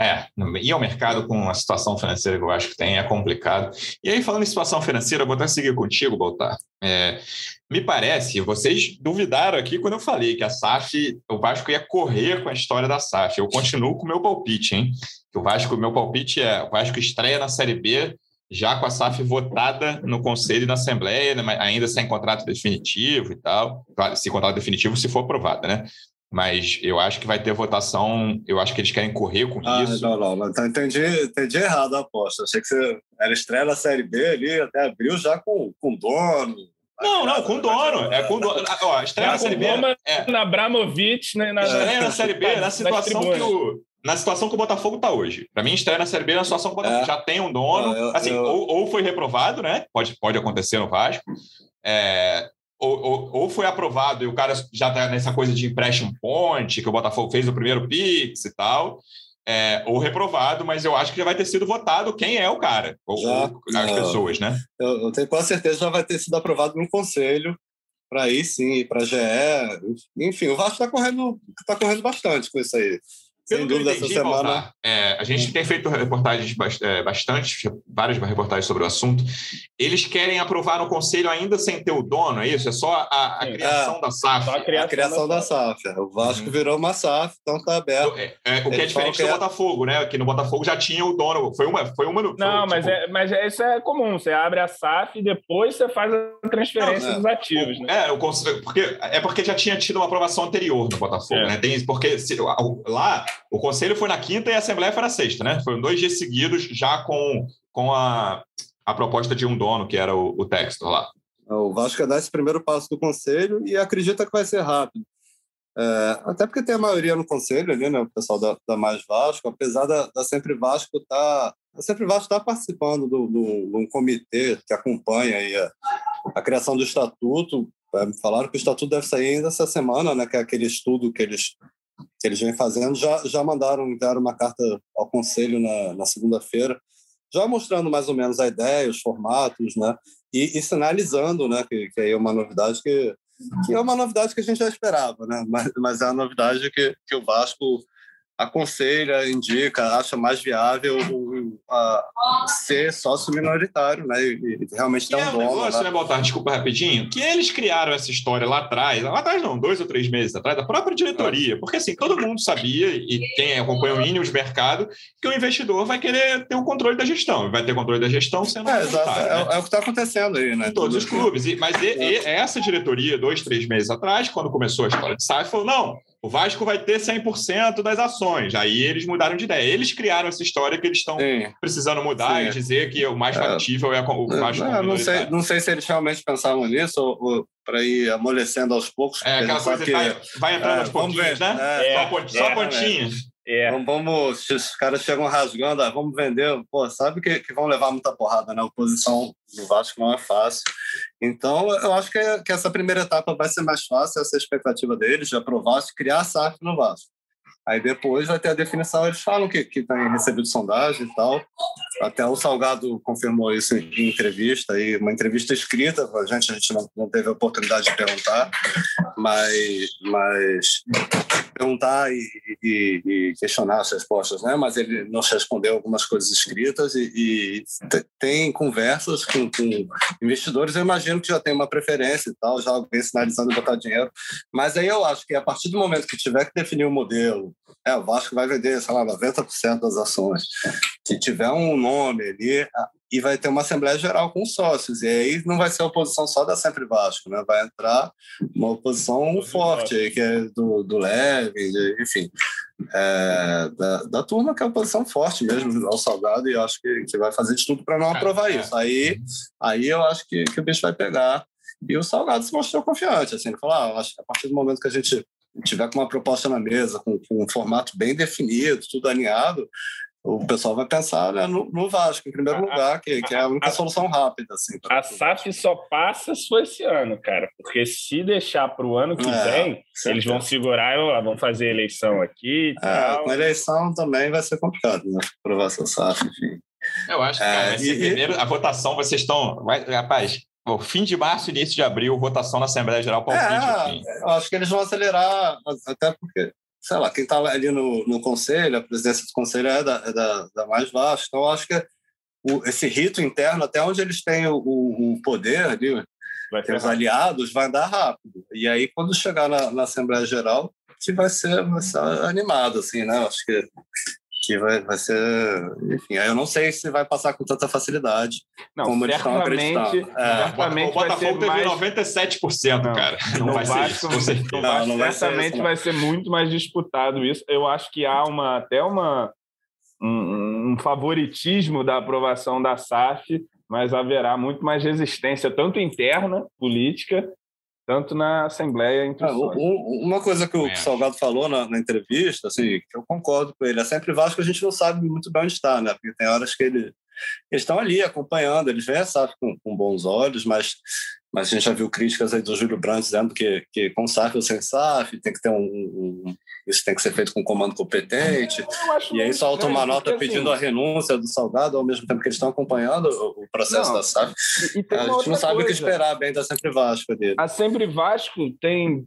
É, e ao mercado com a situação financeira que eu acho que tem, é complicado. E aí, falando em situação financeira, vou até seguir contigo, Baltar. É, me parece, vocês duvidaram aqui quando eu falei que a SAF, o Vasco ia correr com a história da SAF. Eu continuo com o meu palpite, hein? Que o Vasco, meu palpite é o Vasco estreia na Série B já com a SAF votada no Conselho e na Assembleia, né, ainda sem contrato definitivo e tal. Claro, se contrato definitivo, se for aprovada, né? Mas eu acho que vai ter votação, eu acho que eles querem correr com ah, isso. Não, não, não. Então, entendi, entendi errado a aposta. Achei que você era estreia na Série B ali, até abriu já com, com dono, não, não, com dono. É com dono. Ó, estreia na Série B. É. Na Abramovic, né? Na, estreia na Série B, na situação que o, na situação que o Botafogo está hoje. Para mim, estreia na Série B na situação que o Botafogo é. já tem um dono. eu, assim, eu... Ou, ou, foi reprovado, né? Pode, pode acontecer no Vasco. É, ou, ou, ou, foi aprovado e o cara já está nessa coisa de empréstimo ponte, que o Botafogo fez o primeiro Pix e tal. É, ou reprovado, mas eu acho que já vai ter sido votado quem é o cara, ou, já, as pessoas, né? Eu, eu tenho quase certeza que já vai ter sido aprovado no conselho, para aí sim, para GE. Enfim, o Vasco está correndo, tá correndo bastante com isso aí. Sem dúvida, essa semana. É, a gente tem feito reportagens é, bastante, várias reportagens sobre o assunto. Eles querem aprovar no conselho ainda sem ter o dono, é isso? É só a, a criação é, da SAF. A criação, a criação da, SAF. É. O Vasco uhum. virou uma SAF, então está aberto. É, é, o que é diferente do Botafogo, né? Que no Botafogo já tinha o dono. Foi uma. Foi uma Não, foi, mas, tipo... é, mas isso é comum. Você abre a SAF e depois você faz a transferência Não, dos ativos. O, né? É, o, porque, é porque já tinha tido uma aprovação anterior no Botafogo, né? Tem, porque se, lá o conselho foi na quinta e a assembleia foi na sexta, né? Foram dois dias seguidos já com, com a, a proposta de um dono, que era o, o Textor lá. O Vasco dá esse primeiro passo do conselho e acredita que vai ser rápido. É, até porque tem a maioria no conselho ali, né? O pessoal da, da Mais Vasco, apesar da, da Sempre Vasco tá, a Sempre Vasco está participando do, do, de um comitê que acompanha a, a criação do estatuto. É, falaram que o estatuto deve sair ainda essa semana, né? Que é aquele estudo que eles que eles vêm fazendo, já, já mandaram enviaram uma carta ao conselho na, na segunda-feira, já mostrando mais ou menos a ideia, os formatos, né? E, e sinalizando, né? Que, que aí é uma novidade que, que é uma novidade que a gente já esperava, né? Mas, mas é a novidade que, que o Vasco aconselha, indica, acha mais viável a ser sócio minoritário, né? E, e realmente ter um é negócio, né, Baltar? Desculpa rapidinho. Que eles criaram essa história lá atrás, lá atrás não, dois ou três meses atrás, da própria diretoria. É. Porque assim, todo mundo sabia, e quem acompanha o mínimo de mercado, que o investidor vai querer ter o um controle da gestão. Vai ter controle da gestão sendo. É, exato. Né? É, é, o que está acontecendo aí, né? Em todos os clubes. E, mas e, e, essa diretoria, dois, três meses atrás, quando começou a história de SAF, falou: não, o Vasco vai ter 100% das ações. Aí eles mudaram de ideia. Eles criaram essa história que eles estão precisando mudar Sim. e dizer que o mais é. factível é, o Vasco. Não, não, sei, não sei se eles realmente pensavam nisso ou, ou para ir amolecendo aos poucos. É aquela coisa que vai, vai entrando é, aos pouquinhos, né? É, só, é, só pontinhas. É. Vamos, vamos, os caras chegam rasgando, ah, vamos vender, pô, sabe que, que vão levar muita porrada, né? A oposição do Vasco não é fácil. Então, eu acho que, que essa primeira etapa vai ser mais fácil, essa é a expectativa deles, de aprovar, criar a SAF no Vasco. Aí depois vai ter a definição, eles falam que, que tem recebido sondagem e tal. Até o Salgado confirmou isso em entrevista, aí, uma entrevista escrita a gente, a gente não, não teve a oportunidade de perguntar, mas, mas perguntar e, e, e, questionar as respostas, né? Mas ele nos respondeu algumas coisas escritas e, e tem conversas com, com, investidores. Eu imagino que já tem uma preferência e tal, já alguém sinalizando botar dinheiro. Mas aí eu acho que a partir do momento que tiver que definir o um modelo, é, o Vasco vai vender, sei lá, 90% das ações. Se tiver um nome ali, e vai ter uma Assembleia Geral com sócios. E aí não vai ser a oposição só da Sempre Vasco, né? vai entrar uma oposição forte, aí, que é do, do Leve, enfim, é, da, da turma que é a oposição forte mesmo ao Salgado, e eu acho que, que vai fazer de tudo para não aprovar isso. Aí, aí eu acho que, que o bicho vai pegar. E o Salgado se mostrou confiante, assim, ele falou, ah, acho que a partir do momento que a gente tiver com uma proposta na mesa, com, com um formato bem definido, tudo alinhado, o pessoal vai pensar né, no, no, Vasco, em primeiro lugar, que, que é a única a, solução rápida. Assim, a SAF só passa se for esse ano, cara, porque se deixar para o ano que é, vem, eles vão segurar, ó, vão fazer eleição aqui. É, com eleição também vai ser complicado, né? Aprovar essa SAF, enfim. Eu acho que é, e, primeiro, a votação, vocês estão. Vai, rapaz, o fim de março, início de abril, votação na Assembleia Geral para o fim. Eu acho que eles vão acelerar, até porque sei lá, quem está ali no, no conselho, a presidência do conselho é da, é da, da mais vasta. Então, eu acho que o, esse rito interno, até onde eles têm o, o poder ali, os aliados, vai andar rápido. E aí, quando chegar na, na Assembleia Geral, que vai ser, vai ser animado, assim, né? Acho que que vai, vai ser. Enfim, eu não sei se vai passar com tanta facilidade não, como eles estão acreditando. É. O Botafogo teve mais... 97%, não, cara. Não vai Vasco, ser isso. Não, não, não vai certamente ser vai ser muito mais disputado isso. Eu acho que há uma, até uma, um, um favoritismo da aprovação da SAF, mas haverá muito mais resistência, tanto interna, política, tanto na Assembleia entre ah, Uma coisa que o é. Salgado falou na, na, entrevista, assim, que eu concordo com ele, é sempre Vasco a gente não sabe muito bem onde está, né? Porque tem horas que ele, eles estão ali acompanhando, eles veem a SAF com, com bons olhos, mas mas a gente já viu críticas aí do Júlio Brandt dizendo que, que com SAF ou sem SAF tem que ter um, um isso tem que ser feito com um comando competente. E aí solta uma nota porque, pedindo assim, a renúncia do Salgado ao mesmo tempo que eles estão acompanhando o processo não, da SAF. E, e a gente não sabe coisa. o que esperar bem da Sempre Vasco dele. A Sempre Vasco tem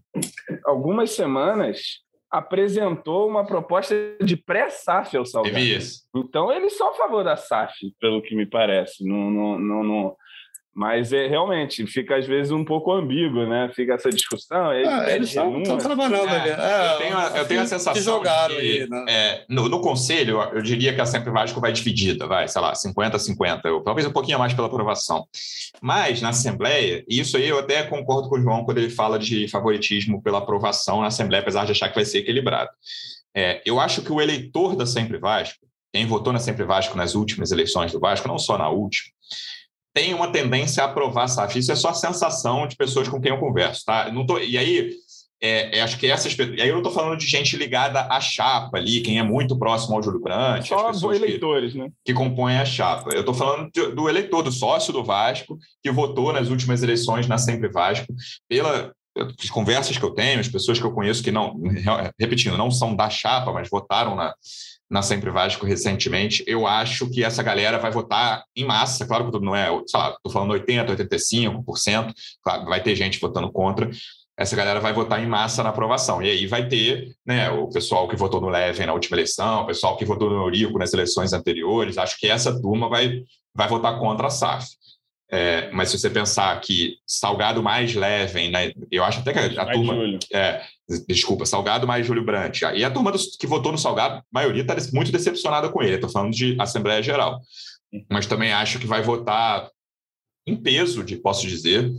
algumas semanas apresentou uma proposta de pré-SAF ao Salgado. Então eles são a favor da SAF, pelo que me parece. Não, não, não, não, mas é realmente fica às vezes um pouco ambíguo, né? Fica essa discussão. Eles, ah, eles estão trabalhando é, ali. É, eu, tenho, a, eu tenho a sensação que jogaram que, aí, né? é, no, no, conselho, eu diria que a Sempre Vasco vai dividida, vai, sei lá, 50 a 50, talvez um pouquinho mais pela aprovação. Mas na Assembleia, e isso aí eu até concordo com o João quando ele fala de favoritismo pela aprovação na Assembleia, apesar de achar que vai ser equilibrado. É, eu acho que o eleitor da Sempre Vasco, quem votou na Sempre Vasco nas últimas eleições do Vasco, não só na última, tem uma tendência a aprovar SAF. Isso é só a sensação de pessoas com quem eu converso, tá? Não tô, e aí, é, é, acho que essas E aí eu não estou falando de gente ligada à chapa ali, quem é muito próximo ao Júlio Brandt. Só as pessoas eleitores, que, né? Que compõem a chapa. Eu estou falando de, do eleitor, do sócio do Vasco, que votou nas últimas eleições na Sempre Vasco, pela, as conversas que eu tenho, as pessoas que eu conheço que não, repetindo, não são da chapa, mas votaram na, na Sempre Vasco recentemente, eu acho que essa galera vai votar em massa, claro que não é, sei lá, estou falando 80%, 85%, claro, vai ter gente votando contra, essa galera vai votar em massa na aprovação. E aí vai ter né, o pessoal que votou no Leven na última eleição, o pessoal que votou no Eurico nas eleições anteriores, acho que essa turma vai, vai votar contra a SAF. É, mas se você pensar que Salgado mais Leven, né, eu acho até que a, a turma. É, desculpa, Salgado mais Júlio Brandt. E a turma dos, que votou no Salgado, a maioria está muito decepcionada com ele. Estou falando de Assembleia Geral. Mas também acho que vai votar em peso, de, posso dizer,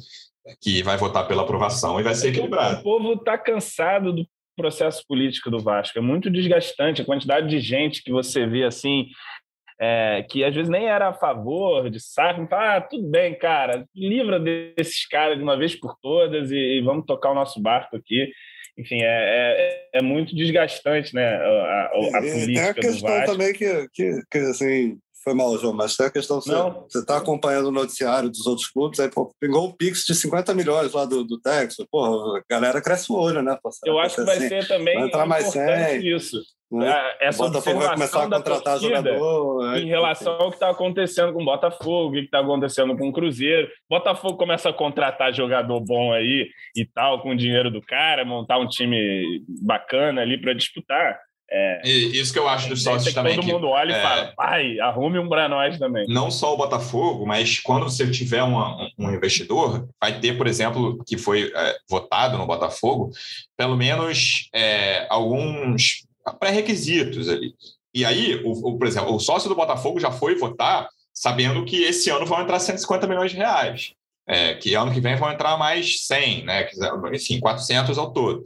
que vai votar pela aprovação e vai ser equilibrado. O povo está cansado do processo político do Vasco. É muito desgastante a quantidade de gente que você vê assim é, que às vezes nem era a favor de SAF, fala, ah, tudo bem, cara, livra desses caras de uma vez por todas e, e vamos tocar o nosso barco aqui. Enfim, é, é, é muito desgastante, né, a, a, a política Tem a questão também que, que, que, assim, foi mal, João, mas tem a questão, você, você está acompanhando o noticiário dos outros clubes, aí pô, pingou o Pix de 50 milhões lá do, do Texas, pô, a galera cresce o olho, né? Eu acho que vai assim, ser também vai entrar mais 100. isso né? essa Botafogo vai começar a contratar jogador. Né? Em relação ao que está acontecendo com o Botafogo, o que está acontecendo com o Cruzeiro. Botafogo começa a contratar jogador bom aí e tal, com o dinheiro do cara, montar um time bacana ali para disputar. É, isso que eu acho dos sócios também. Todo que, mundo olha é, e fala, pai, arrume um para nós também. Não só o Botafogo, mas quando você tiver uma, um investidor, vai ter, por exemplo, que foi é, votado no Botafogo, pelo menos é, alguns pré-requisitos ali. E aí, o, o, por exemplo, o sócio do Botafogo já foi votar sabendo que esse ano vão entrar 150 milhões de reais. É, que ano que vem vão entrar mais 100, né? enfim, 400 ao todo.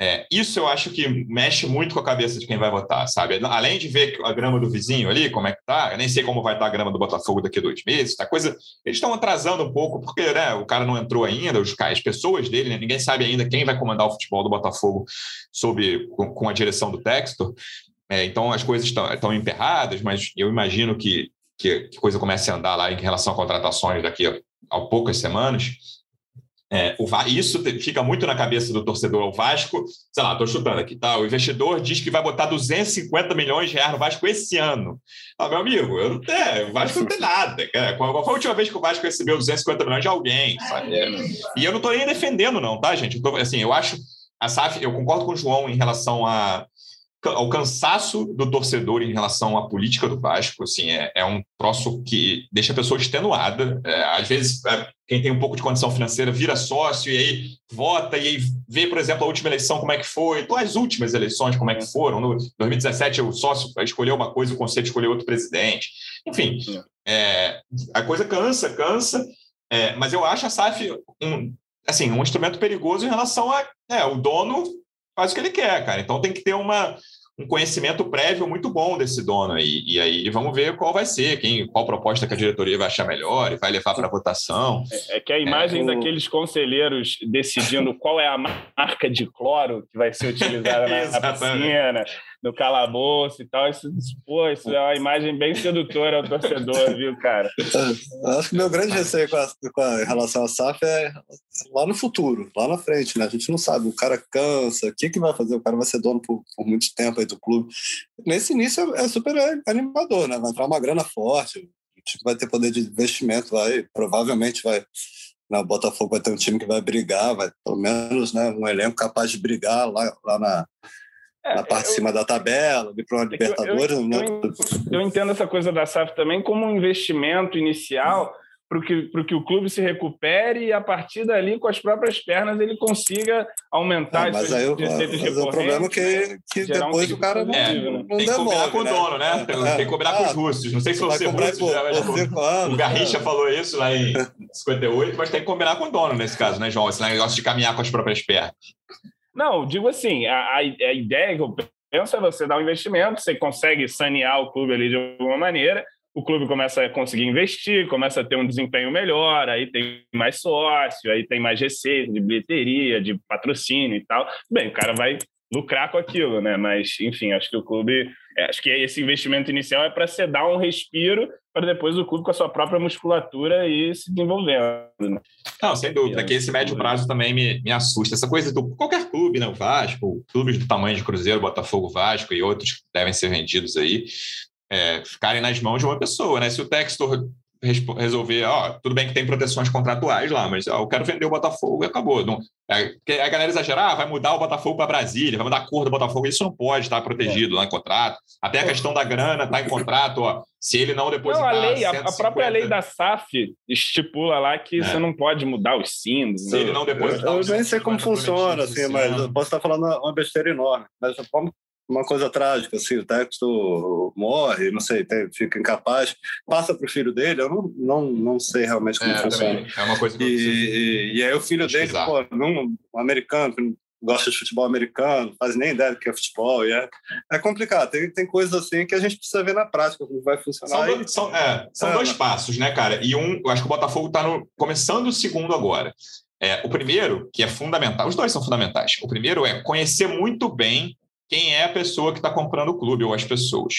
É, isso eu acho que mexe muito com a cabeça de quem vai votar, sabe? Além de ver a grama do vizinho ali, como é que tá, eu nem sei como vai estar a grama do Botafogo daqui a dois meses, tá coisa. Eles estão atrasando um pouco, porque né, o cara não entrou ainda, os, as pessoas dele, né, ninguém sabe ainda quem vai comandar o futebol do Botafogo sob, com, com a direção do Textor. É, então as coisas estão, estão emperradas, mas eu imagino que, que, que coisa comece a andar lá em relação a contratações daqui a, a poucas semanas. É, o, isso fica muito na cabeça do torcedor. O Vasco, sei lá, estou chutando aqui, tá? O investidor diz que vai botar 250 milhões de reais no Vasco esse ano. Ah, meu amigo, eu não tenho, o Vasco não tem nada. Cara. Qual foi a última vez que o Vasco recebeu 250 milhões de alguém? Sabe? E eu não estou nem defendendo, não, tá, gente? Eu tô, assim, eu acho. A SAF, eu concordo com o João em relação a ao cansaço do torcedor em relação à política do Vasco, assim, é, é um troço que deixa a pessoa extenuada. É, às vezes, é, quem tem um pouco de condição financeira vira sócio e aí vota e aí vê, por exemplo, a última eleição como é que foi, então as últimas eleições como é que foram. No 2017, o sócio escolheu uma coisa, o conselho escolheu outro presidente. Enfim, é, a coisa cansa, cansa, é, mas eu acho a SAF um, assim, um instrumento perigoso em relação a é, o dono faz o que ele quer, cara. Então tem que ter uma, um conhecimento prévio muito bom desse dono aí. E aí vamos ver qual vai ser, quem, qual proposta que a diretoria vai achar melhor e vai levar para votação. É, é, que a imagem é, daqueles conselheiros decidindo qual é a marca de cloro que vai ser utilizada na, na piscina no calabouço e tal. Isso, pô, isso é uma imagem bem sedutora ao torcedor, viu, cara? É, acho que meu grande receio com a, com a, em relação à SAF é lá no futuro, lá na frente, né? A gente não sabe, o cara cansa, o que, que vai fazer? O cara vai ser dono por, por muito tempo aí do clube. Nesse início é super animador, né? Vai entrar uma grana forte, vai ter poder de investimento, vai, provavelmente vai né, o Botafogo vai ter um time que vai brigar, vai pelo menos né, um elenco capaz de brigar lá, lá na, é, na parte de cima da tabela, vir para uma Libertadores. Eu, eu, eu, eu, entendo essa coisa da SAF também como um investimento inicial para que, que o clube se recupere e a partir dali, com as próprias pernas, ele consiga aumentar é, mas aí, receitas mas o problema é que, que depois um o cara não, é, não, Tem que combinar com o né? dono, né? Tem, tem que combinar com os ah, russos. Não sei se você russo, por, já, por anos, o Garrincha né? falou isso lá em 58, mas tem que combinar com o dono nesse caso, né, João? Esse negócio de caminhar com as próprias pernas. Não, digo assim, a, a ideia que eu penso é você dar um investimento, você consegue sanear o clube ali de alguma maneira, o clube começa a conseguir investir, começa a ter um desempenho melhor, aí tem mais sócio, aí tem mais receita de bilheteria, de patrocínio e tal. Bem, o cara vai lucrar com aquilo, né? Mas, enfim, acho que o clube, acho que esse investimento inicial é para você dar um respiro para depois o clube com a sua própria musculatura e se desenvolvendo. Né? Não, sem dúvida, que esse médio prazo também me, me assusta. Essa coisa do qualquer clube, né? O Vasco, clubes do tamanho de Cruzeiro, Botafogo, Vasco e outros que devem ser vendidos aí, é, ficarem nas mãos de uma pessoa, né? Se o Textor resolver, ó, tudo bem que tem proteções contratuais lá, mas ó, eu quero vender o Botafogo e acabou. Não, é, a galera exagera, ah, vai mudar o Botafogo para Brasília, vai mudar a cor do Botafogo, isso não pode estar protegido é. lá em contrato. Até a questão da grana está em contrato, ó, se ele não depositar... Não, a, lei, a, a, própria lei da SAF estipula lá que é. você não pode mudar os símbolos. Se ele não depositar... Eu, eu nem sei como funciona, assim, mas eu posso estar falando uma besteira enorme, mas vamos uma coisa trágica, assim, o texto morre, não sei, tem, fica incapaz, passa para o filho dele, eu não, não, não sei realmente como é, funciona. É uma coisa que e, e, e aí o filho dele, pô, um, um americano que gosta de futebol americano, faz nem ideia do que é futebol, e é, é complicado, tem, tem coisas assim que a gente precisa ver na prática como vai funcionar. São, dois, são, é, são é, dois passos, né, cara? E um, eu acho que o Botafogo está começando o segundo agora. É, o primeiro, que é fundamental, os dois são fundamentais. O primeiro é conhecer muito bem quem é a pessoa que está comprando o clube ou as pessoas.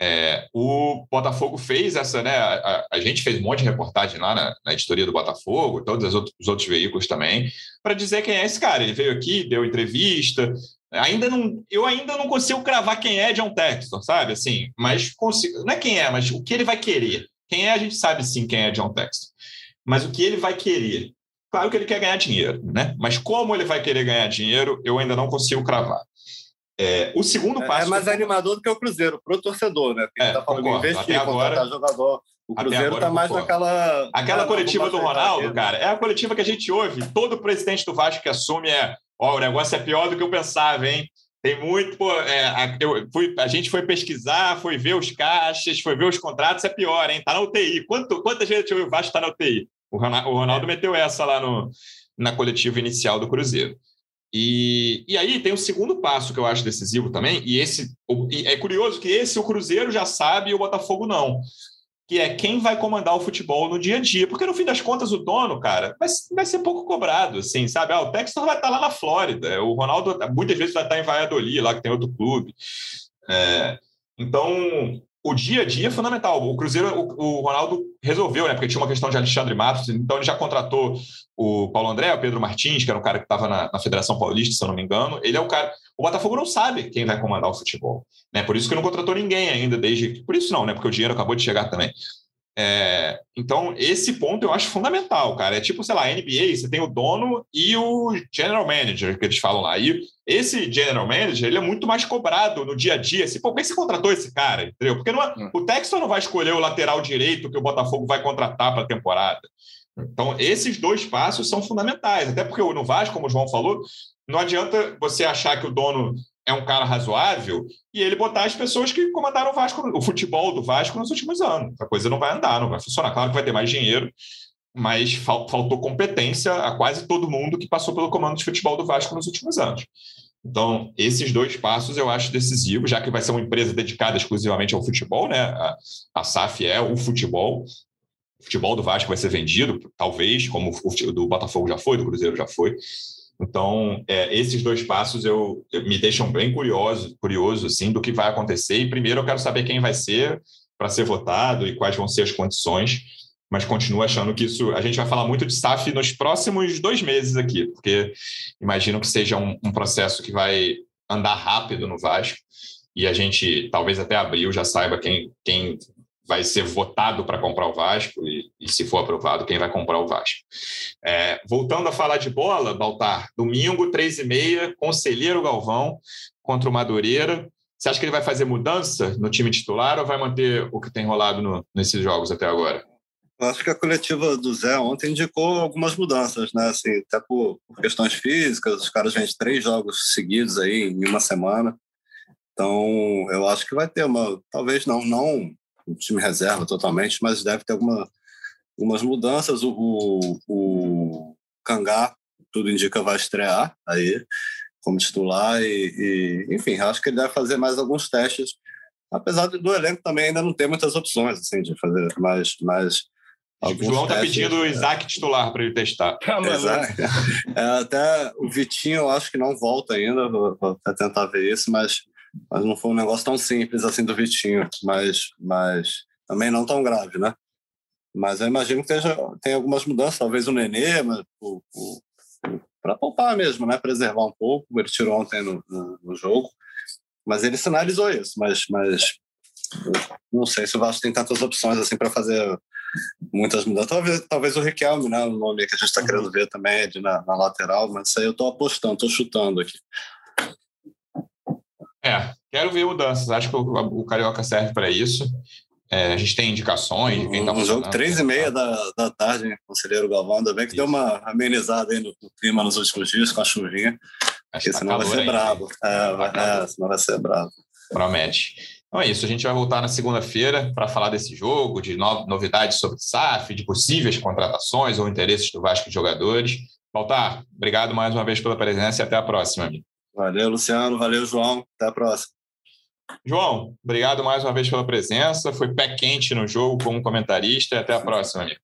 É, o Botafogo fez essa, né? A, a, gente fez um monte de reportagem lá na, na editoria do Botafogo, todos os outros, os outros veículos também, para dizer quem é esse cara. Ele veio aqui, deu entrevista. Ainda não, eu ainda não consigo cravar quem é John Textor, sabe? Assim, mas consigo, não é quem é, mas o que ele vai querer. Quem é, a gente sabe sim quem é John Textor. Mas o que ele vai querer? Claro que ele quer ganhar dinheiro, né? Mas como ele vai querer ganhar dinheiro, eu ainda não consigo cravar. É, o segundo é, passo. É mais animador do que o Cruzeiro, para o torcedor, né? Porque é, está falando concordo. investir, Até agora, jogador. O Cruzeiro está mais naquela. Aquela coletiva do Ronaldo, cara, é a coletiva que a gente ouve. Todo presidente do Vasco que assume é: ó, oh, o negócio é pior do que eu pensava, hein? Tem muito, pô, é, a, eu fui, a gente foi pesquisar, foi ver os caixas, foi ver os contratos, é pior, hein? Tá na UTI. Quanto, quanta gente o Vasco está na UTI? O Ronaldo, o Ronaldo meteu essa lá no, na coletiva inicial do Cruzeiro. E, e aí tem o segundo passo que eu acho decisivo também, e esse e é curioso que esse o Cruzeiro já sabe e o Botafogo não, que é quem vai comandar o futebol no dia a dia, porque no fim das contas o dono, cara, vai, vai ser pouco cobrado, assim, sabe? Ah, o Texas vai estar lá na Flórida, o Ronaldo muitas vezes vai estar em Valladolid, lá que tem outro clube. É, então, o dia a dia é fundamental. O Cruzeiro, o, o, Ronaldo resolveu, né? Porque tinha uma questão de Alexandre Matos, então ele já contratou o Paulo André, o Pedro Martins, que era um cara que estava na, na, Federação Paulista, se eu não me engano. Ele é o cara. O Botafogo não sabe quem vai comandar o futebol. Né? Por isso que não contratou ninguém ainda, desde. Por isso não, né? Porque o dinheiro acabou de chegar também. É, então, esse ponto eu acho fundamental, cara. É tipo, sei lá, NBA, você tem o dono e o general manager, que eles falam lá. E esse general manager, ele é muito mais cobrado no dia a dia. Assim, Pô, por que você contratou esse cara? Entendeu? Porque não é, hum. o Texton não vai escolher o lateral direito que o Botafogo vai contratar para a temporada. Então, esses dois passos são fundamentais. Até porque no Vasco, como o João falou, não adianta você achar que o dono é um cara razoável e ele botar as pessoas que comandaram o Vasco, o futebol do Vasco nos últimos anos. A coisa não vai andar, não vai funcionar. Claro que vai ter mais dinheiro, mas faltou competência a quase todo mundo que passou pelo comando de futebol do Vasco nos últimos anos. Então, esses dois passos eu acho decisivos, já que vai ser uma empresa dedicada exclusivamente ao futebol, né? A, a SAF é o futebol. O futebol do Vasco vai ser vendido, talvez, como o do Botafogo já foi, do Cruzeiro já foi. Então, é, esses dois passos eu, eu, me deixam bem curioso, curioso assim, do que vai acontecer. E primeiro eu quero saber quem vai ser para ser votado e quais vão ser as condições. Mas continuo achando que isso. A gente vai falar muito de SAF nos próximos dois meses aqui, porque imagino que seja um, um processo que vai andar rápido no Vasco e a gente, talvez até abril, já saiba quem, quem vai ser votado para comprar o Vasco e, e, se for aprovado, quem vai comprar o Vasco. É, voltando a falar de bola, Baltar, domingo, três e meia, Conselheiro Galvão contra o Madureira. Você acha que ele vai fazer mudança no time titular ou vai manter o que tem rolado no, nesses jogos até agora? Eu acho que a coletiva do Zé ontem indicou algumas mudanças, né? Assim, até por, por questões físicas, os caras vêm três jogos seguidos aí em uma semana. Então, eu acho que vai ter uma, talvez não, não o time reserva totalmente, mas deve ter alguma, algumas mudanças. O, o, o Cangá, tudo indica, vai estrear aí como titular e, e, enfim, acho que ele deve fazer mais alguns testes, apesar do elenco também ainda não ter muitas opções assim de fazer mais, mais o João está pedindo o Isaac titular para ele testar. é, até o Vitinho, eu acho que não volta ainda, vou, vou tentar ver isso, mas mas não foi um negócio tão simples assim do Vitinho, mas, mas também não tão grave, né? Mas eu imagino que tenha, tem algumas mudanças, talvez o Nenê, para poupar mesmo, né? Preservar um pouco. Ele tirou ontem no, no, no, jogo, mas ele sinalizou isso. Mas, mas não sei se o Vasco tem tantas opções assim para fazer muitas mudanças. Talvez, talvez o Riquelme, né? O nome que a gente está querendo ver também de na, na lateral, mas isso aí eu estou apostando, estou chutando aqui. É, quero ver mudanças. Acho que o, o Carioca serve para isso. É, a gente tem indicações de quem tá Um jogo três e meia da, da tarde, Conselheiro Galvão. Ainda bem que isso. deu uma amenizada aí no, no, clima nos últimos dias com a chuvinha. Acho porque tá senão vai ser ainda. brabo. É, vai, é, senão vai ser brabo. Promete. Então é isso. A gente vai voltar na segunda-feira para falar desse jogo, de no, novidades sobre o SAF, de possíveis contratações ou interesses do Vasco de jogadores. Baltar, obrigado mais uma vez pela presença e até a próxima, amigo. Valeu, Luciano. Valeu, João. Até a próxima. João, obrigado mais uma vez pela presença. Foi pé quente no jogo como comentarista. Até a próxima, amigo.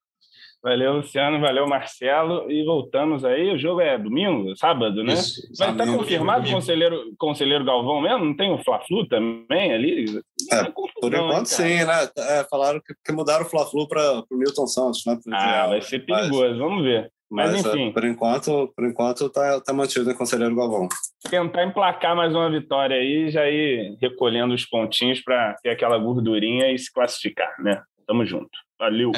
Valeu, Luciano. Valeu, Marcelo. E voltamos aí. O jogo é domingo, sábado, né? Isso, Vai estar confirmado o conselheiro, conselheiro Galvão mesmo? Não tem o Fla-Flu também ali? É, por enquanto, sim, né? É, falaram que, que, mudaram o Fla-Flu para o Milton Santos, né? Ah, vai ser perigoso, mas, vamos ver. Mas, mas é, enfim. por enquanto, por enquanto tá, tá mantido em Conselheiro Galvão. Tentar emplacar mais uma vitória aí, já ir recolhendo os pontinhos para ter aquela gordurinha e se classificar, né? Tamo junto. Valeu.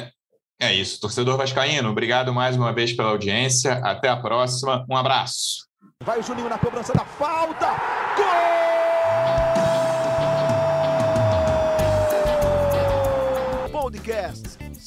É, é isso, torcedor vascaíno. Obrigado mais uma vez pela audiência. Até a próxima. Um abraço. Vai o Juninho na cobrança da falta. Gol! Podcast.